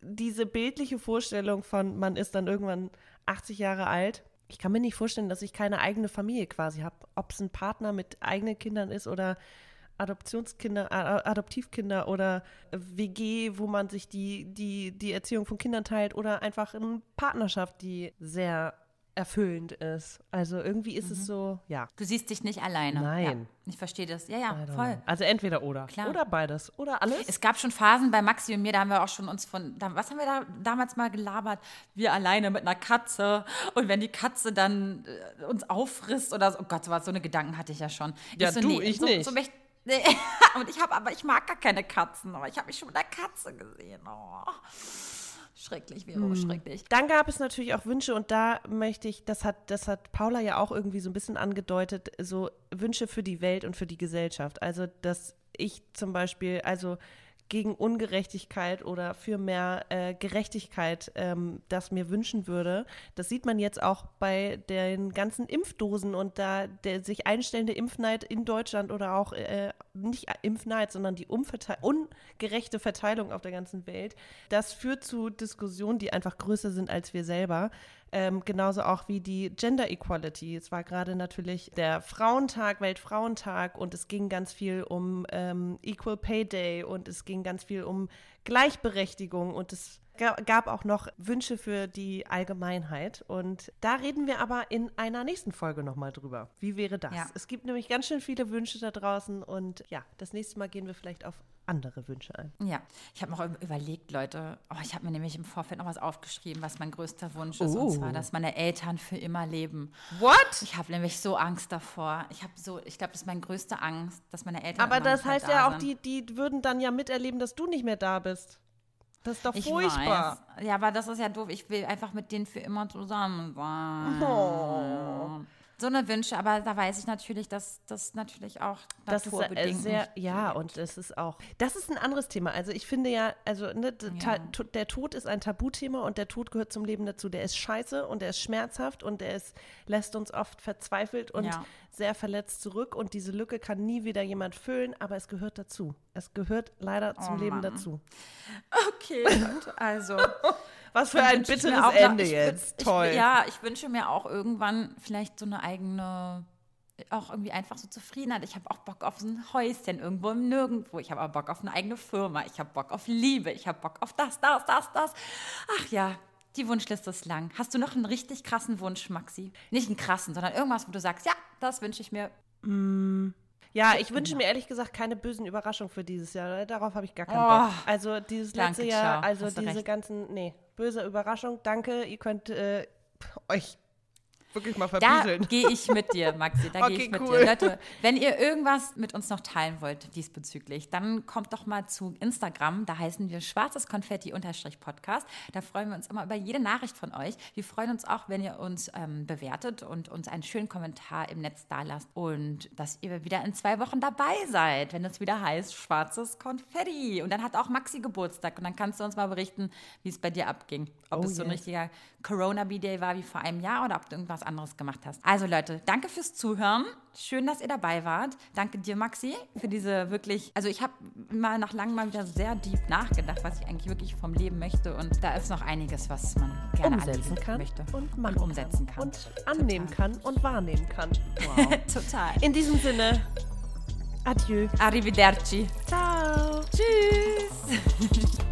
Speaker 1: diese bildliche Vorstellung von, man ist dann irgendwann 80 Jahre alt. Ich kann mir nicht vorstellen, dass ich keine eigene Familie quasi habe. Ob es ein Partner mit eigenen Kindern ist oder Adoptionskinder, Adoptivkinder oder WG, wo man sich die, die, die Erziehung von Kindern teilt oder einfach eine Partnerschaft, die sehr erfüllend ist. Also irgendwie ist es so, ja.
Speaker 2: Du siehst dich nicht alleine.
Speaker 1: Nein.
Speaker 2: Ja, ich verstehe das. Ja, ja, voll.
Speaker 1: know. Also entweder oder.
Speaker 2: Klar.
Speaker 1: Oder beides. Oder alles.
Speaker 2: Es gab schon Phasen bei Maxi und mir, da haben wir auch schon uns von, was haben wir da damals mal gelabert? Wir alleine mit einer Katze und wenn die Katze dann äh, uns auffrisst oder so, oh Gott, so, was, so eine Gedanken hatte ich ja schon.
Speaker 1: Ja,
Speaker 2: so,
Speaker 1: du, ich
Speaker 2: so,
Speaker 1: nicht.
Speaker 2: So möcht, nee. und ich habe, aber ich mag gar keine Katzen, aber ich habe mich schon mit einer Katze gesehen. Oh. Schrecklich, Vero,
Speaker 1: Hm.
Speaker 2: schrecklich.
Speaker 1: Dann gab es natürlich auch Wünsche und da möchte ich, das hat, das hat Paula ja auch irgendwie so ein bisschen angedeutet, so Wünsche für die Welt und für die Gesellschaft. Also, dass ich zum Beispiel, also gegen Ungerechtigkeit oder für mehr äh, Gerechtigkeit ähm, das mir wünschen würde. Das sieht man jetzt auch bei den ganzen Impfdosen und da der sich einstellende Impfneid in Deutschland oder auch äh, nicht Impfneid, sondern die ungerechte Verteilung auf der ganzen Welt. Das führt zu Diskussionen, die einfach größer sind als wir selber. Ähm, genauso auch wie die Gender Equality. Es war gerade natürlich der Frauentag, Weltfrauentag und es ging ganz viel um ähm, Equal Pay Day und es ging ganz viel um Gleichberechtigung und es ga- gab auch noch Wünsche für die Allgemeinheit. Und da reden wir aber in einer nächsten Folge nochmal drüber. Wie wäre das?
Speaker 2: Ja.
Speaker 1: Es gibt nämlich ganz schön viele Wünsche da draußen und ja, das nächste Mal gehen wir vielleicht auf andere Wünsche ein.
Speaker 2: Ja, ich habe noch ü- überlegt, Leute. Oh, ich habe mir nämlich im Vorfeld noch was aufgeschrieben, was mein größter Wunsch ist. Und
Speaker 1: Oh.
Speaker 2: zwar, dass meine Eltern für immer leben.
Speaker 1: What?
Speaker 2: Ich habe nämlich so Angst davor. Ich habe so, ich glaube, das ist meine größte Angst, dass meine Eltern.
Speaker 1: Aber das heißt
Speaker 2: da
Speaker 1: ja auch,
Speaker 2: sind.
Speaker 1: die, die würden dann ja miterleben, dass du nicht mehr da bist. Das ist doch
Speaker 2: Ich
Speaker 1: furchtbar.
Speaker 2: Weiß. Ja, aber das ist ja doof. Ich will einfach mit denen für immer zusammen sein.
Speaker 1: Oh.
Speaker 2: So eine Wünsche, aber da weiß ich natürlich, dass das natürlich auch
Speaker 1: Das ist sehr, ja, und das ist auch, das ist ein anderes Thema. Also ich finde ja, also ne, to- der Tod ist ein Tabuthema und der Tod gehört zum Leben dazu. Der ist scheiße und der ist schmerzhaft und der ist, lässt uns oft verzweifelt und
Speaker 2: Ja.
Speaker 1: sehr verletzt zurück und diese Lücke kann nie wieder jemand füllen, aber es gehört dazu. Es gehört leider zum
Speaker 2: Oh
Speaker 1: Leben
Speaker 2: Mann.
Speaker 1: dazu.
Speaker 2: Okay, gut, also.
Speaker 1: Was für ein
Speaker 2: ich
Speaker 1: bitteres
Speaker 2: auch
Speaker 1: Ende
Speaker 2: ich
Speaker 1: jetzt.
Speaker 2: Ich,
Speaker 1: Toll.
Speaker 2: Ja, ich wünsche mir auch irgendwann vielleicht so eine eigene, auch irgendwie einfach so Zufriedenheit. Ich habe auch Bock auf so ein Häuschen irgendwo im Nirgendwo. Ich habe aber Bock auf eine eigene Firma. Ich habe Bock auf Liebe. Ich habe Bock auf das, das, das, das. Ach ja, die Wunschliste ist lang. Hast du noch einen richtig krassen Wunsch, Maxi? Nicht einen krassen, sondern irgendwas, wo du sagst, ja, das wünsche ich mir.
Speaker 1: Ja, ich wünsche mir ehrlich gesagt keine bösen Überraschungen für dieses Jahr. Darauf habe ich gar keinen
Speaker 2: Oh.
Speaker 1: Bock. Also dieses
Speaker 2: Danke,
Speaker 1: letzte Jahr,
Speaker 2: ciao.
Speaker 1: also diese
Speaker 2: recht.
Speaker 1: ganzen, nee, böse Überraschung. Danke, ihr könnt äh, euch wirklich mal
Speaker 2: Da
Speaker 1: verpieseln.
Speaker 2: gehe ich mit dir, Maxi. Da gehe
Speaker 1: Okay,
Speaker 2: ich mit
Speaker 1: cool.
Speaker 2: dir. Leute, wenn ihr irgendwas mit uns noch teilen wollt diesbezüglich, dann kommt doch mal zu Instagram. Da heißen wir schwarzes Konfetti-Podcast. Da freuen wir uns immer über jede Nachricht von euch. Wir freuen uns auch, wenn ihr uns ähm, bewertet und uns einen schönen Kommentar im Netz da lasst. Und dass ihr wieder in zwei Wochen dabei seid, wenn es wieder heißt schwarzes Konfetti. Und dann hat auch Maxi Geburtstag. Und dann kannst du uns mal berichten, wie es bei dir abging. Ob
Speaker 1: Oh
Speaker 2: es so ein
Speaker 1: yes.
Speaker 2: Richtiger Corona-B-Day war wie vor einem Jahr oder ob du irgendwas anderes gemacht hast. Also Leute, danke fürs Zuhören. Schön, dass ihr dabei wart. Danke dir, Maxi, für diese wirklich, also ich habe mal nach langem mal wieder sehr deep nachgedacht, was ich eigentlich wirklich vom Leben möchte. Und da ist noch einiges, was man gerne
Speaker 1: umsetzen kann
Speaker 2: möchte
Speaker 1: und machen
Speaker 2: umsetzen kann.
Speaker 1: und annehmen kann und wahrnehmen kann.
Speaker 2: Total.
Speaker 1: In diesem Sinne, adieu.
Speaker 2: Arrivederci.
Speaker 1: Ciao.
Speaker 2: Tschüss.